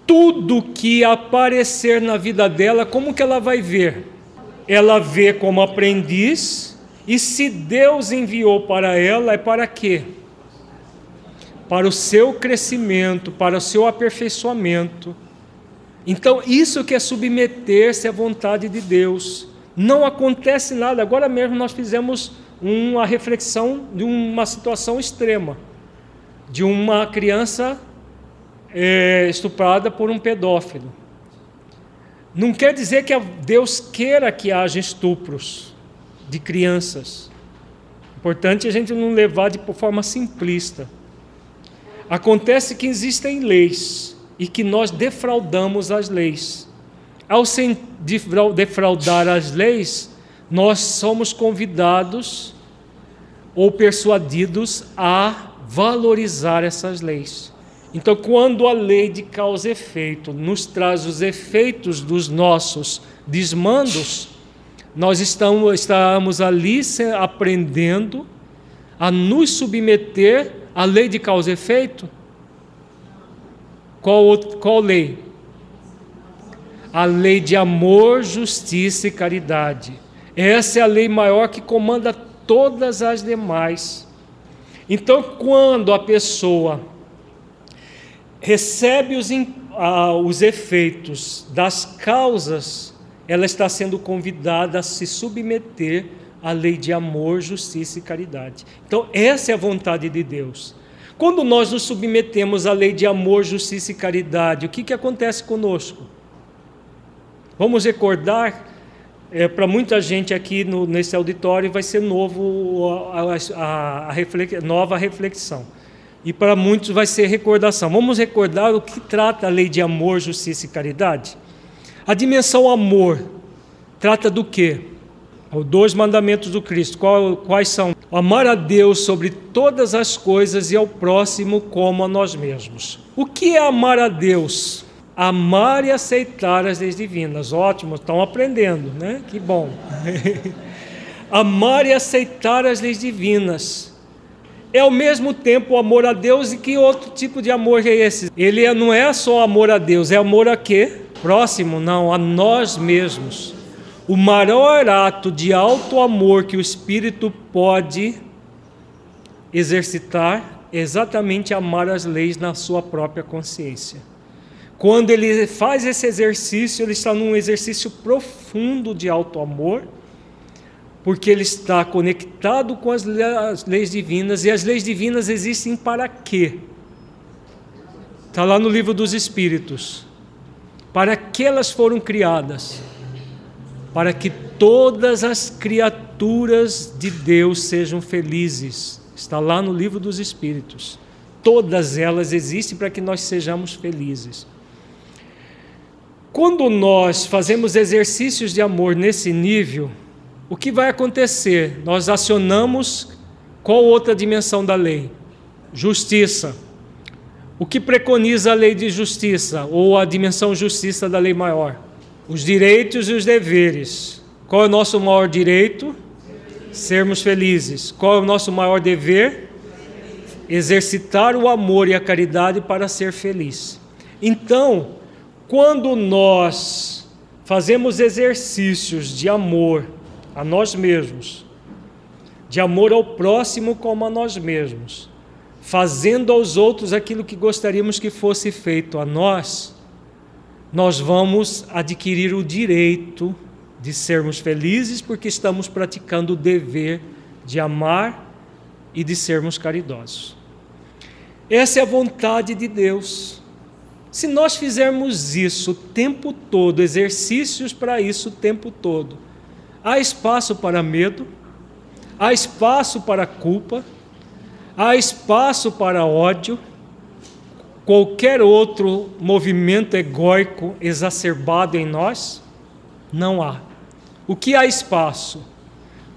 Tudo que aparecer na vida dela, como que ela vai ver? Ela vê como aprendiz, e se Deus enviou para ela, é para quê? Para o seu crescimento, para o seu aperfeiçoamento. Então, isso que é submeter-se à vontade de Deus não acontece nada. Agora mesmo nós fizemos uma reflexão de uma situação extrema, de uma criança é, estuprada por um pedófilo. Não quer dizer que Deus queira que haja estupros de crianças. Importante a gente não levar de forma simplista. Acontece que existem leis e que nós defraudamos as leis. Ao defraudar as leis, nós somos convidados ou persuadidos a valorizar essas leis. Então, quando a lei de causa e efeito nos traz os efeitos dos nossos desmandos, nós estamos, estamos ali aprendendo a nos submeter à lei de causa e efeito. Qual, qual lei? A lei de amor, justiça e caridade. Essa é a lei maior que comanda todas as demais. Então, quando a pessoa recebe os, os efeitos das causas, ela está sendo convidada a se submeter à lei de amor, justiça e caridade. Então, essa é a vontade de Deus. Quando nós nos submetemos à lei de amor, justiça e caridade, o que, que acontece conosco? Vamos recordar, é, para muita gente aqui no, nesse auditório vai ser novo a, a, a reflex, nova reflexão. E para muitos vai ser recordação. Vamos recordar o que trata a lei de amor, justiça e caridade. A dimensão amor trata do quê? Os dois mandamentos do Cristo. Qual, quais são? Amar a Deus sobre todas as coisas e ao próximo como a nós mesmos. O que é amar a Deus? Amar e aceitar as leis divinas. Ótimo, estão aprendendo, né? Que bom. amar e aceitar as leis divinas. É ao mesmo tempo o amor a Deus e que outro tipo de amor é esse? Ele é, não é só amor a Deus, é amor a quê? Próximo, não, a nós mesmos. O maior ato de alto amor que o Espírito pode exercitar é exatamente amar as leis na sua própria consciência. Quando ele faz esse exercício, ele está num exercício profundo de auto-amor, porque ele está conectado com as leis divinas, e as leis divinas existem para quê? Está lá no livro dos Espíritos. Para que elas foram criadas? Para que todas as criaturas de Deus sejam felizes. Está lá no livro dos Espíritos. Todas elas existem para que nós sejamos felizes. Quando nós fazemos exercícios de amor nesse nível, o que vai acontecer? Nós acionamos qual outra dimensão da lei? Justiça. O que preconiza a lei de justiça ou a dimensão justiça da lei maior? Os direitos e os deveres. Qual é o nosso maior direito? Sermos felizes. Qual é o nosso maior dever? Exercitar o amor e a caridade para ser feliz. Então, quando nós fazemos exercícios de amor a nós mesmos, de amor ao próximo como a nós mesmos, fazendo aos outros aquilo que gostaríamos que fosse feito a nós, nós vamos adquirir o direito de sermos felizes porque estamos praticando o dever de amar e de sermos caridosos. Essa é a vontade de Deus. Se nós fizermos isso o tempo todo, exercícios para isso o tempo todo, há espaço para medo, há espaço para culpa, há espaço para ódio, qualquer outro movimento egóico exacerbado em nós? Não há. O que há espaço?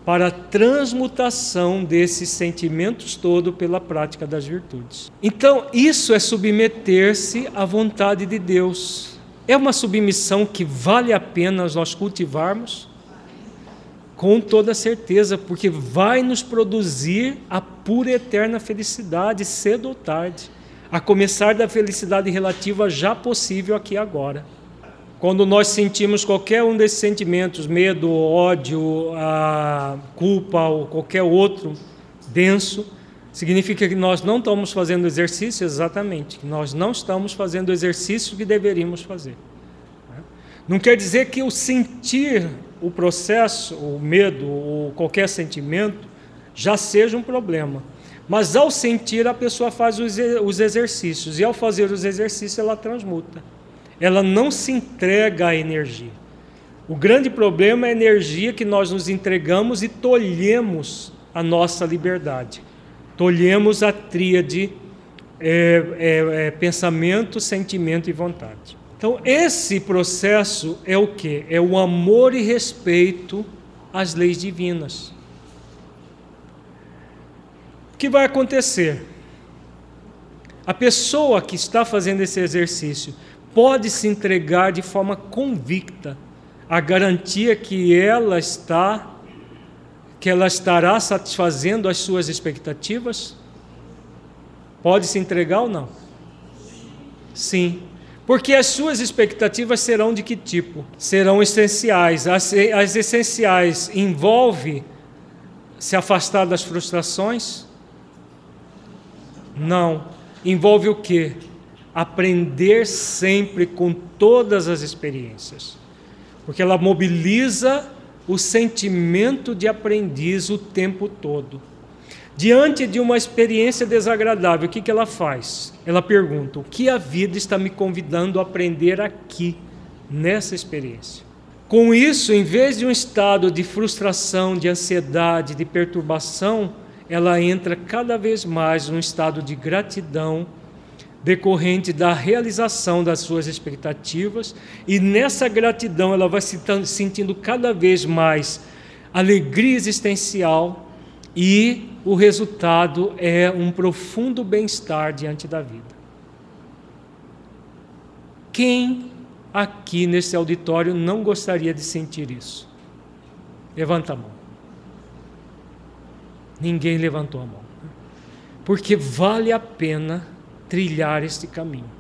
Para a transmutação desses sentimentos todo pela prática das virtudes. Então, isso é submeter-se à vontade de Deus. É uma submissão que vale a pena nós cultivarmos? Com toda certeza, porque vai nos produzir a pura e eterna felicidade, cedo ou tarde, a começar da felicidade relativa já possível aqui agora. Quando nós sentimos qualquer um desses sentimentos, medo, ódio, culpa ou qualquer outro denso, significa que nós não estamos fazendo exercício exatamente, que nós não estamos fazendo o exercício que deveríamos fazer. Não quer dizer que o sentir o processo, o medo ou qualquer sentimento já seja um problema. Mas ao sentir, a pessoa faz os exercícios, e ao fazer os exercícios, ela transmuta ela não se entrega à energia. O grande problema é a energia que nós nos entregamos e tolhemos a nossa liberdade. Tolhemos a tríade é, é, é, pensamento, sentimento e vontade. Então, esse processo é o que? É o amor e respeito às leis divinas. O que vai acontecer? A pessoa que está fazendo esse exercício pode se entregar de forma convicta à garantia que ela está que ela estará satisfazendo as suas expectativas? Pode se entregar ou não? Sim. Porque as suas expectativas serão de que tipo? Serão essenciais. As, as essenciais envolve se afastar das frustrações? Não. Envolve o quê? Aprender sempre com todas as experiências, porque ela mobiliza o sentimento de aprendiz o tempo todo. Diante de uma experiência desagradável, o que, que ela faz? Ela pergunta: o que a vida está me convidando a aprender aqui, nessa experiência? Com isso, em vez de um estado de frustração, de ansiedade, de perturbação, ela entra cada vez mais num estado de gratidão decorrente da realização das suas expectativas, e nessa gratidão ela vai se sentindo cada vez mais alegria existencial e o resultado é um profundo bem-estar diante da vida. Quem aqui nesse auditório não gostaria de sentir isso? Levanta a mão. Ninguém levantou a mão. Porque vale a pena trilhar este caminho.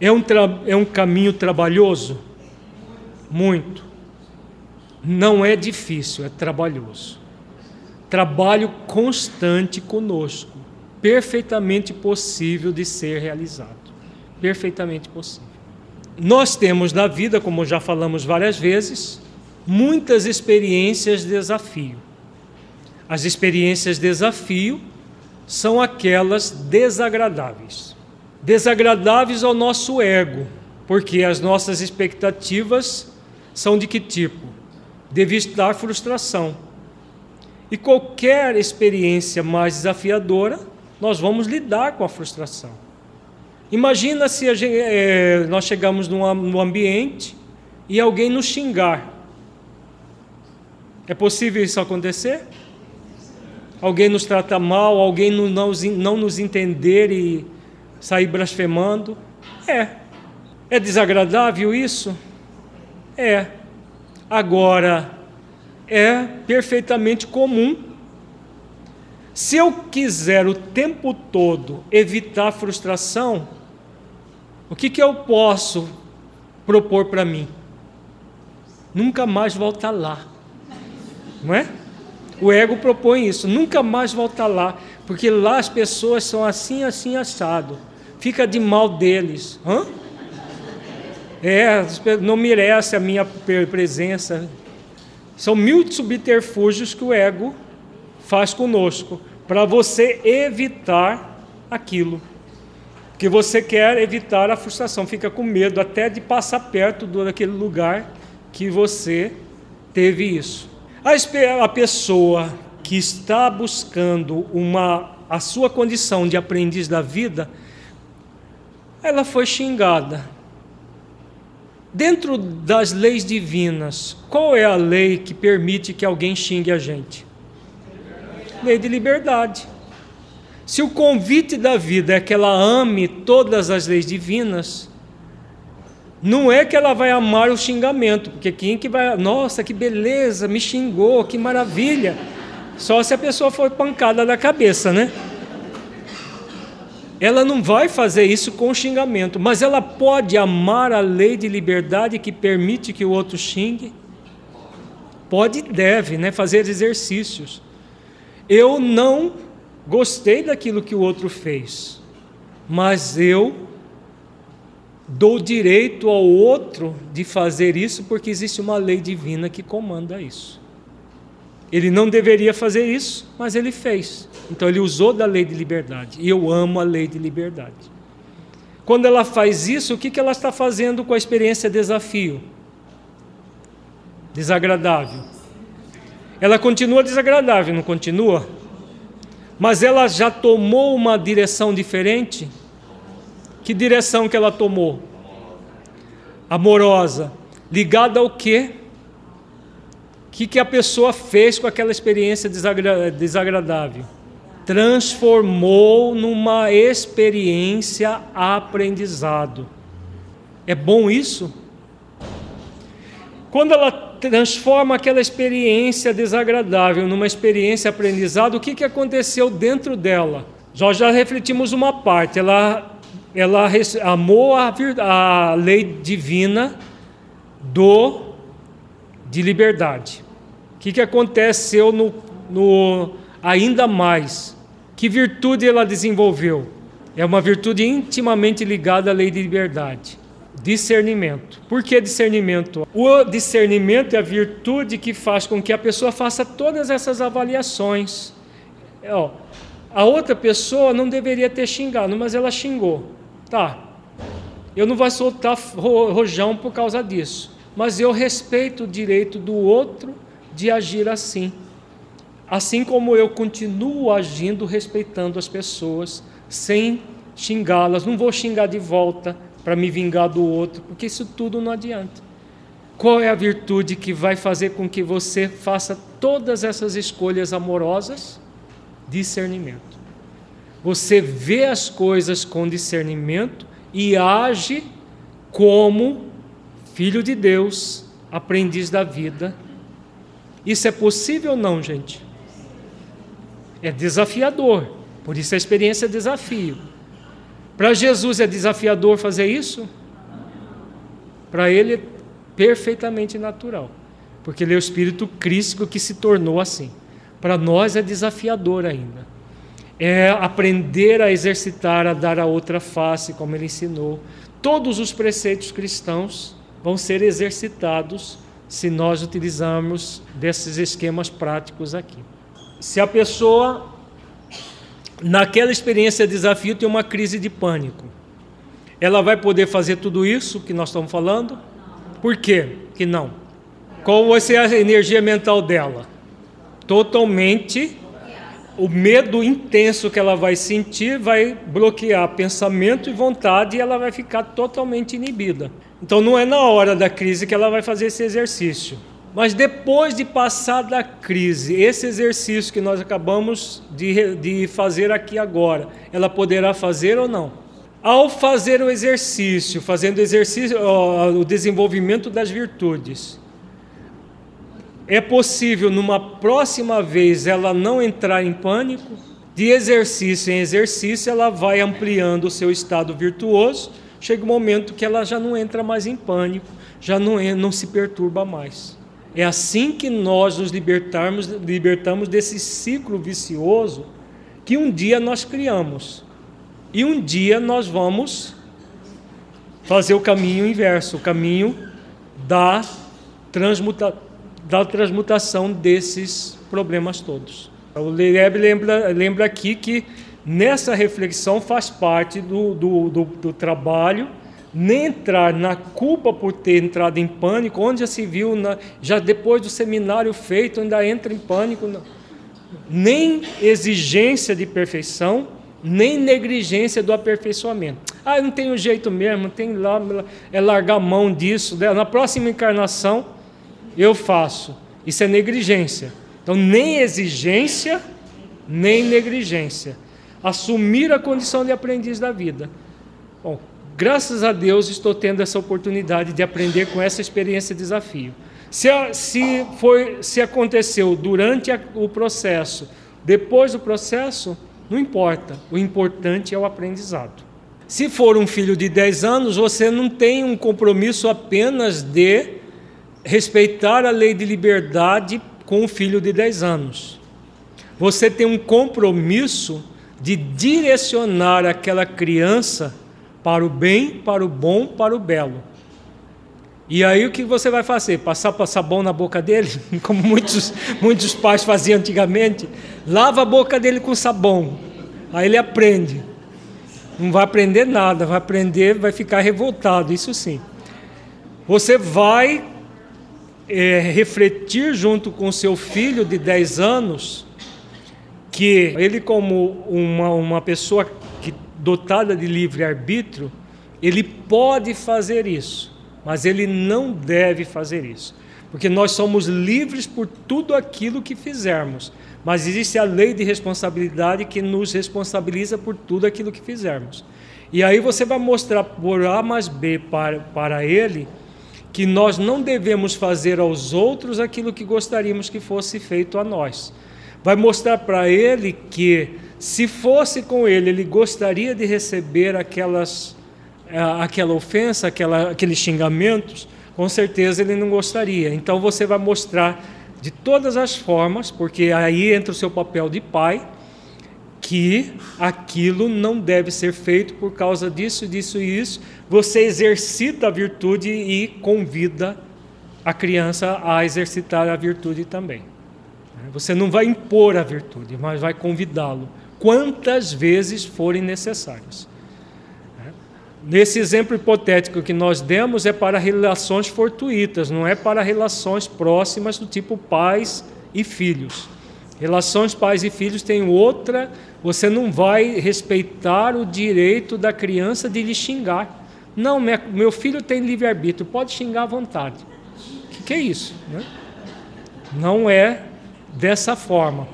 É um, é um caminho trabalhoso? Muito. Não é difícil, é trabalhoso. trabalho constante conosco, perfeitamente possível de ser realizado. Perfeitamente possível. Nós temos na vida, como já falamos várias vezes, muitas experiências de desafio. As experiências de desafio são aquelas desagradáveis. Desagradáveis ao nosso ego, porque as nossas expectativas são de que tipo? De evitar frustração. E qualquer experiência mais desafiadora, nós vamos lidar com a frustração. Imagina se gente, é, nós chegamos num, num ambiente e alguém nos xingar. É possível isso acontecer? Alguém nos trata mal, alguém não, não, nos entender e sair blasfemando? É. É desagradável isso? É. Agora, é perfeitamente comum. Se eu quiser o tempo todo evitar frustração, o que, que eu posso propor para mim? Nunca mais voltar lá. Não é? O ego propõe isso, nunca mais voltar lá, porque lá as pessoas são assim, assim, assado. Fica de mal deles. Hã? É, não merece a minha presença. São mil subterfúgios que o ego faz conosco para você evitar aquilo. Porque você quer evitar a frustração, fica com medo até de passar perto daquele lugar que você teve isso. A pessoa que está buscando uma, a sua condição de aprendiz da vida, ela foi xingada. Dentro das leis divinas, qual é a lei que permite que alguém xingue a gente? Lei de liberdade. Se o convite da vida é que ela ame todas as leis divinas, não é que ela vai amar o xingamento, porque quem que vai, nossa, que beleza, me xingou, que maravilha. Só se a pessoa for pancada da cabeça, né? Ela não vai fazer isso com xingamento, mas ela pode amar a lei de liberdade que permite que o outro xingue. Pode e deve, né, fazer exercícios. Eu não gostei daquilo que o outro fez, mas eu dou direito ao outro de fazer isso porque existe uma lei divina que comanda isso. Ele não deveria fazer isso, mas ele fez. Então ele usou da lei de liberdade. E eu amo a lei de liberdade. Quando ela faz isso, o que, que ela está fazendo com a experiência desafio? Desagradável. Ela continua desagradável, não continua? Mas ela já tomou uma direção diferente? Que direção que ela tomou? Amorosa. Ligada ao quê? O que, que a pessoa fez com aquela experiência desagra desagradável? Transformou numa experiência aprendizado. É bom isso? Quando ela transforma aquela experiência desagradável numa experiência aprendizado, o que, que aconteceu dentro dela? Nós já refletimos uma parte, ela ela amou a, a lei divina do de liberdade. O que, que aconteceu no, no ainda mais? Que virtude ela desenvolveu? É uma virtude intimamente ligada à lei de liberdade. Discernimento. Por que discernimento? O discernimento é a virtude que faz com que a pessoa faça todas essas avaliações. É, ó, a outra pessoa não deveria ter xingado, mas ela xingou. Tá, eu não vou soltar rojão por causa disso, mas eu respeito o direito do outro de agir assim. Assim como eu continuo agindo respeitando as pessoas, sem xingá-las, não vou xingar de volta para me vingar do outro, porque isso tudo não adianta. Qual é a virtude que vai fazer com que você faça todas essas escolhas amorosas? Discernimento. Você vê as coisas com discernimento e age como filho de Deus, aprendiz da vida. Isso é possível ou não, gente? É desafiador. Por isso a experiência é desafio. Para Jesus é desafiador fazer isso? Para ele é perfeitamente natural. Porque ele é o espírito crístico que se tornou assim. Para nós é desafiador ainda. É aprender a exercitar, a dar a outra face, como ele ensinou. Todos os preceitos cristãos vão ser exercitados se nós utilizarmos desses esquemas práticos aqui. Se a pessoa, naquela experiência de desafio, tem uma crise de pânico, ela vai poder fazer tudo isso que nós estamos falando? Por quê que não? Qual vai ser a energia mental dela? Totalmente o medo intenso que ela vai sentir vai bloquear pensamento e vontade e ela vai ficar totalmente inibida. Então não é na hora da crise que ela vai fazer esse exercício. Mas depois de passar da crise, esse exercício que nós acabamos de, de fazer aqui agora, ela poderá fazer ou não? Ao fazer o exercício, fazendo exercício, o desenvolvimento das virtudes, é possível numa próxima vez ela não entrar em pânico? De exercício em exercício, ela vai ampliando o seu estado virtuoso. Chega um momento que ela já não entra mais em pânico, já não, não se perturba mais. É assim que nós nos libertarmos, libertamos desse ciclo vicioso que um dia nós criamos. E um dia nós vamos fazer o caminho inverso, o caminho da transmutação da transmutação desses problemas todos. O Leb lembra, lembra aqui que nessa reflexão faz parte do, do, do, do trabalho nem entrar na culpa por ter entrado em pânico, onde já se viu, na, já depois do seminário feito, ainda entra em pânico, nem exigência de perfeição, nem negligência do aperfeiçoamento. Ah, não tem jeito mesmo, tem lá, é largar a mão disso, né? na próxima encarnação eu faço. Isso é negligência. Então, nem exigência, nem negligência. Assumir a condição de aprendiz da vida. Bom, graças a Deus estou tendo essa oportunidade de aprender com essa experiência de desafio. Se, se, foi, se aconteceu durante a, o processo, depois do processo, não importa. O importante é o aprendizado. Se for um filho de 10 anos, você não tem um compromisso apenas de respeitar a lei de liberdade com o filho de 10 anos. Você tem um compromisso de direcionar aquela criança para o bem, para o bom, para o belo. E aí o que você vai fazer? Passar sabão na boca dele, como muitos, muitos pais faziam antigamente? Lava a boca dele com sabão. Aí ele aprende. Não vai aprender nada, vai aprender, vai ficar revoltado, isso sim. Você vai é, refletir junto com seu filho de 10 anos que ele, como uma, uma pessoa que, dotada de livre-arbítrio, ele pode fazer isso, mas ele não deve fazer isso. Porque nós somos livres por tudo aquilo que fizermos, mas existe a lei de responsabilidade que nos responsabiliza por tudo aquilo que fizermos. E aí você vai mostrar por A mais B para, para ele que nós não devemos fazer aos outros aquilo que gostaríamos que fosse feito a nós. Vai mostrar para ele que, se fosse com ele, ele gostaria de receber aquelas, aquela ofensa, aquela, aqueles xingamentos, com certeza ele não gostaria. Então você vai mostrar de todas as formas, porque aí entra o seu papel de pai, que aquilo não deve ser feito por causa disso, disso e isso. Você exercita a virtude e convida a criança a exercitar a virtude também. Você não vai impor a virtude, mas vai convidá-lo quantas vezes forem necessárias. Nesse exemplo hipotético que nós demos é para relações fortuitas, não é para relações próximas do tipo pais e filhos. Relações pais e filhos têm outra você não vai respeitar o direito da criança de lhe xingar. Não, meu filho tem livre-arbítrio, pode xingar à vontade. O que, que, é isso? Né? Não é dessa forma.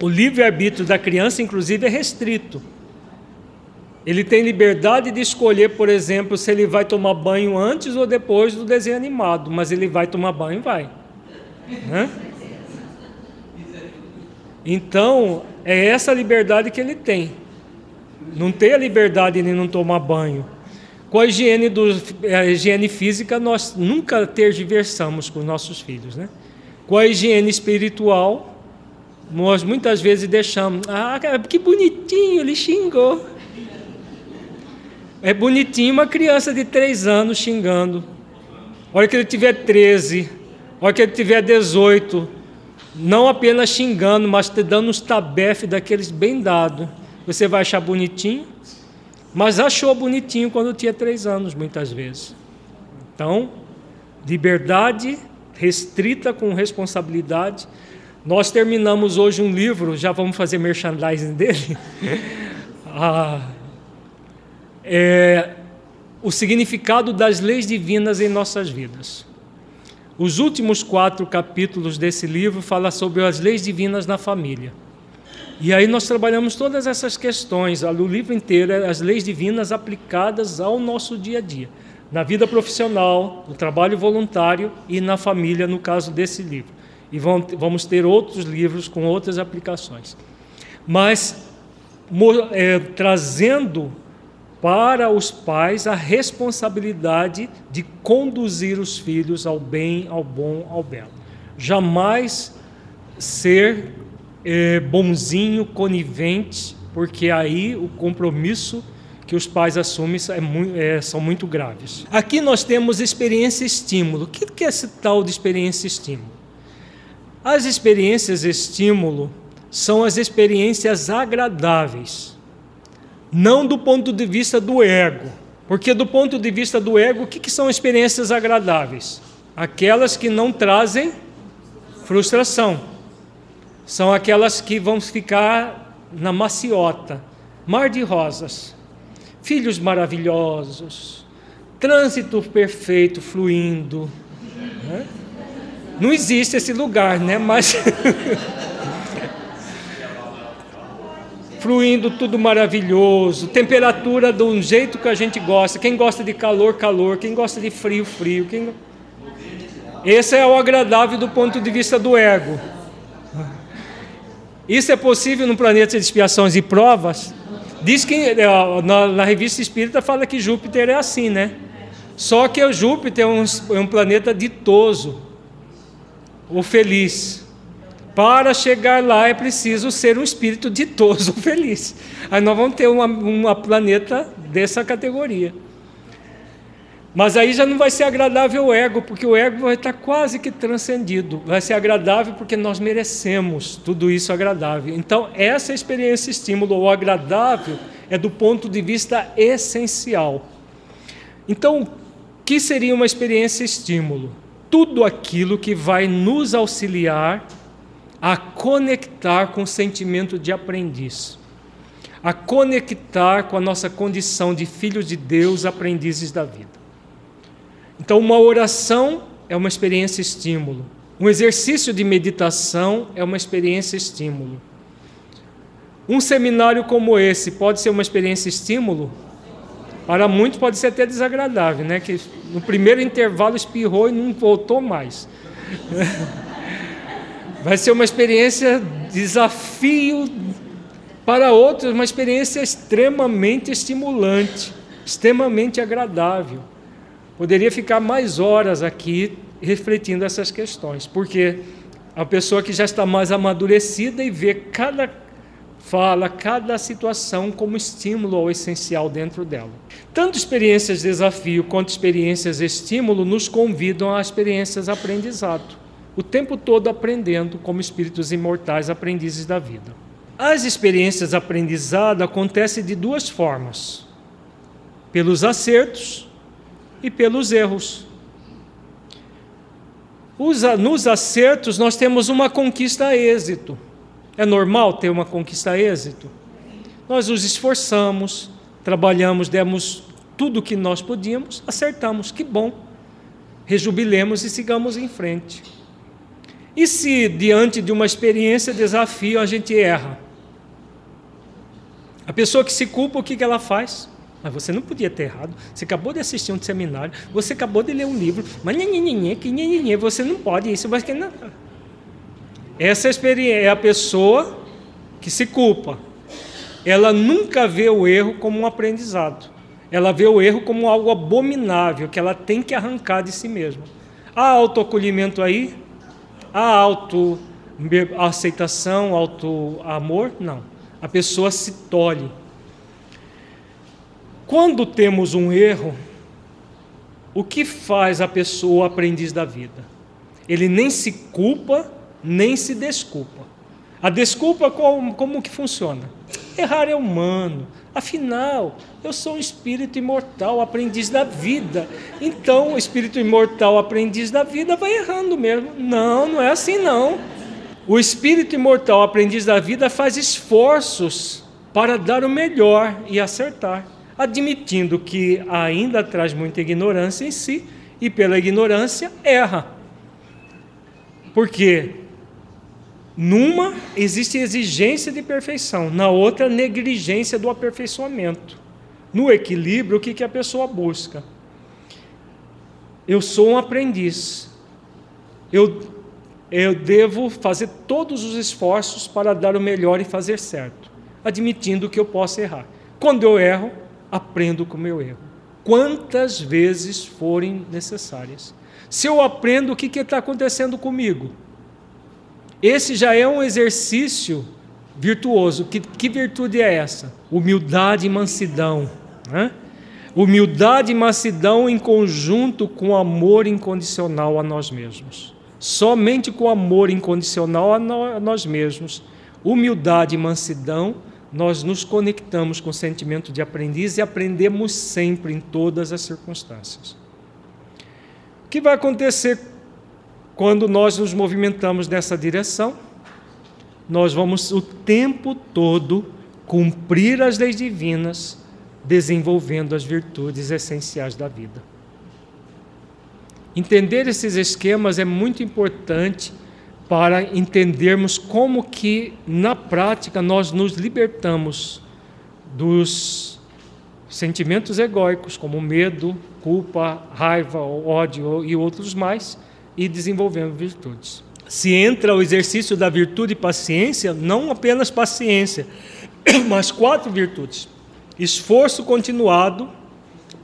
O livre-arbítrio da criança, inclusive, é restrito. Ele tem liberdade de escolher, por exemplo, se ele vai tomar banho antes ou depois do desenho animado, mas ele vai tomar banho, vai. Né? Então, é essa liberdade que ele tem. Não tem a liberdade de não tomar banho. Com a higiene, do, a higiene física, nós nunca tergiversamos com os nossos filhos. Né? Com a higiene espiritual, nós muitas vezes deixamos. Ah, que bonitinho, ele xingou. É bonitinho uma criança de três anos xingando. Olha que ele tiver 13, olha que ele tiver 18, não apenas xingando, mas te dando uns tabefes daqueles bem dados. Você vai achar bonitinho, mas achou bonitinho quando tinha três anos, muitas vezes. Então, liberdade restrita com responsabilidade. Nós terminamos hoje um livro, já vamos fazer merchandising dele. ah, é, o significado das leis divinas em nossas vidas. Os últimos quatro capítulos desse livro falam sobre as leis divinas na família. E aí nós trabalhamos todas essas questões, o livro inteiro, é as leis divinas aplicadas ao nosso dia a dia, na vida profissional, no trabalho voluntário e na família, no caso desse livro. E vamos ter outros livros com outras aplicações. Mas é, trazendo para os pais a responsabilidade de conduzir os filhos ao bem, ao bom, ao belo. Jamais ser é, bonzinho, conivente, porque aí o compromisso que os pais assumem é muito, é, são muito graves. Aqui nós temos experiência e estímulo. O que é esse tal de experiência e estímulo? As experiências e estímulo são as experiências agradáveis não do ponto de vista do ego. Porque, do ponto de vista do ego, o que, que são experiências agradáveis? Aquelas que não trazem frustração. São aquelas que vão ficar na maciota, mar de rosas, filhos maravilhosos, trânsito perfeito fluindo. Né? Não existe esse lugar, né? Mas. fluindo tudo maravilhoso, temperatura de um jeito que a gente gosta. Quem gosta de calor, calor. Quem gosta de frio, frio. Quem... Esse é o agradável do ponto de vista do ego. Isso é possível no planeta de expiações e provas. Diz que eh, na, na revista Espírita fala que Júpiter é assim, né? Só que Júpiter é um, é um planeta ditoso, o feliz. Para chegar lá é preciso ser um espírito ditoso, feliz. Aí nós vamos ter uma, uma planeta dessa categoria. Mas aí já não vai ser agradável o ego, porque o ego vai estar quase que transcendido. Vai ser agradável porque nós merecemos tudo isso agradável. Então, essa experiência estímulo, o agradável, é do ponto de vista essencial. Então, o que seria uma experiência estímulo? Tudo aquilo que vai nos auxiliar a conectar com o sentimento de aprendiz, a conectar com a nossa condição de filhos de Deus, aprendizes da vida. Então, uma oração é uma experiência estímulo, um exercício de meditação é uma experiência estímulo. Um seminário como esse pode ser uma experiência estímulo? Para muitos pode ser até desagradável, né? Que no primeiro intervalo espirrou e não voltou mais. Vai ser uma experiência desafio para outros, uma experiência extremamente estimulante, extremamente agradável. Poderia ficar mais horas aqui refletindo essas questões, porque a pessoa que já está mais amadurecida e vê cada fala, cada situação como estímulo ao essencial dentro dela. Tanto experiências de desafio quanto experiências de estímulo nos convidam a experiências aprendizado o tempo todo aprendendo como espíritos imortais, aprendizes da vida. As experiências de aprendizado acontecem de duas formas: pelos acertos e pelos erros. nos acertos, nós temos uma conquista a êxito. É normal ter uma conquista a êxito? Nós nos esforçamos, trabalhamos, demos tudo o que nós podíamos, acertamos, que bom. Rejubilemos e sigamos em frente. E se diante de uma experiência, desafio, a gente erra? A pessoa que se culpa, o que ela faz? Mas você não podia ter errado. Você acabou de assistir um seminário, você acabou de ler um livro, mas que você não pode isso, mas que não. Essa experiência é a pessoa que se culpa. Ela nunca vê o erro como um aprendizado. Ela vê o erro como algo abominável que ela tem que arrancar de si mesma. Há autoacolhimento aí? Há auto aceitação, auto-amor, não. A pessoa se tolhe. Quando temos um erro, o que faz a pessoa aprendiz da vida? Ele nem se culpa, nem se desculpa. A desculpa como, como que funciona? Errar é humano. Afinal, eu sou um espírito imortal, aprendiz da vida. Então, o espírito imortal, aprendiz da vida, vai errando mesmo. Não, não é assim não. O espírito imortal, aprendiz da vida, faz esforços para dar o melhor e acertar, admitindo que ainda traz muita ignorância em si e pela ignorância erra. Porque numa existe exigência de perfeição, na outra negligência do aperfeiçoamento. No equilíbrio, o que, que a pessoa busca? Eu sou um aprendiz. Eu eu devo fazer todos os esforços para dar o melhor e fazer certo, admitindo que eu possa errar. Quando eu erro, aprendo com o meu erro. Quantas vezes forem necessárias. Se eu aprendo, o que está acontecendo comigo? Esse já é um exercício virtuoso. Que, que virtude é essa? Humildade e mansidão. Né? Humildade e mansidão em conjunto com amor incondicional a nós mesmos. Somente com amor incondicional a nós mesmos, humildade e mansidão, nós nos conectamos com o sentimento de aprendiz e aprendemos sempre em todas as circunstâncias. O que vai acontecer quando nós nos movimentamos nessa direção? Nós vamos o tempo todo cumprir as leis divinas, desenvolvendo as virtudes essenciais da vida. Entender esses esquemas é muito importante para entendermos como que na prática nós nos libertamos dos sentimentos egóicos como medo, culpa, raiva, ódio e outros mais e desenvolvendo virtudes. Se entra o exercício da virtude e paciência, não apenas paciência, mas quatro virtudes: esforço continuado,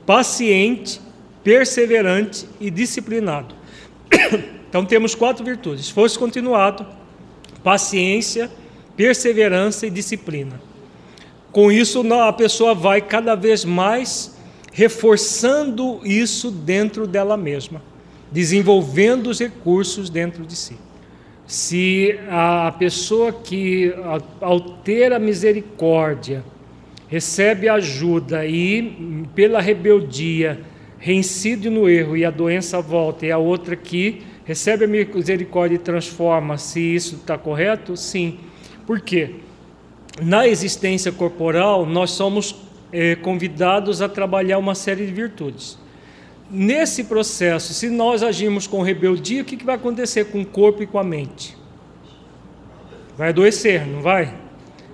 paciente, perseverante e disciplinado. Então temos quatro virtudes: esforço continuado, paciência, perseverança e disciplina. Com isso, a pessoa vai cada vez mais reforçando isso dentro dela mesma, desenvolvendo os recursos dentro de si. Se a pessoa que, ao ter a misericórdia, recebe ajuda e, pela rebeldia, reincide no erro e a doença volta, e a outra que recebe a misericórdia e transforma, se isso está correto? Sim. Por quê? Na existência corporal, nós somos é, convidados a trabalhar uma série de virtudes. Nesse processo, se nós agirmos com rebeldia, o que, que vai acontecer com o corpo e com a mente? Vai adoecer, não vai?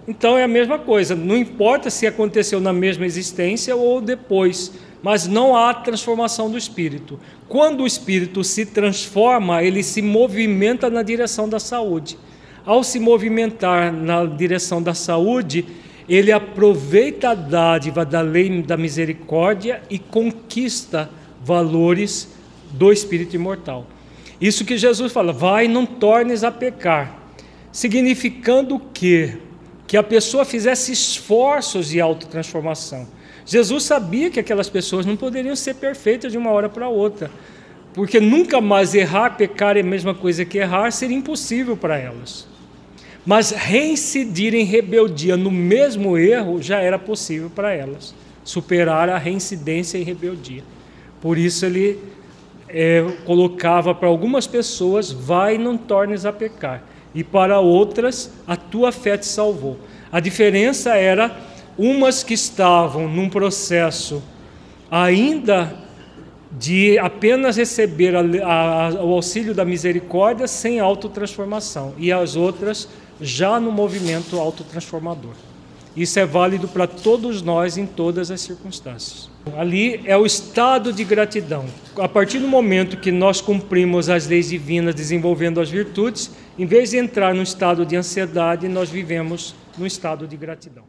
Então é a mesma coisa, não importa se aconteceu na mesma existência ou depois mas não há transformação do espírito. Quando o espírito se transforma, ele se movimenta na direção da saúde. Ao se movimentar na direção da saúde, ele aproveita a dádiva da lei da misericórdia e conquista valores do espírito imortal. Isso que Jesus fala, vai não tornes a pecar, significando que que a pessoa fizesse esforços de autotransformação Jesus sabia que aquelas pessoas não poderiam ser perfeitas de uma hora para outra, porque nunca mais errar, pecar é a mesma coisa que errar, seria impossível para elas. Mas reincidir em rebeldia no mesmo erro já era possível para elas, superar a reincidência em rebeldia. Por isso ele é, colocava para algumas pessoas: vai, não tornes a pecar, e para outras, a tua fé te salvou. A diferença era umas que estavam num processo ainda de apenas receber a, a, o auxílio da misericórdia sem autotransformação, e as outras já no movimento autotransformador. Isso é válido para todos nós em todas as circunstâncias. Ali é o estado de gratidão. A partir do momento que nós cumprimos as leis divinas, desenvolvendo as virtudes, em vez de entrar no estado de ansiedade, nós vivemos no estado de gratidão.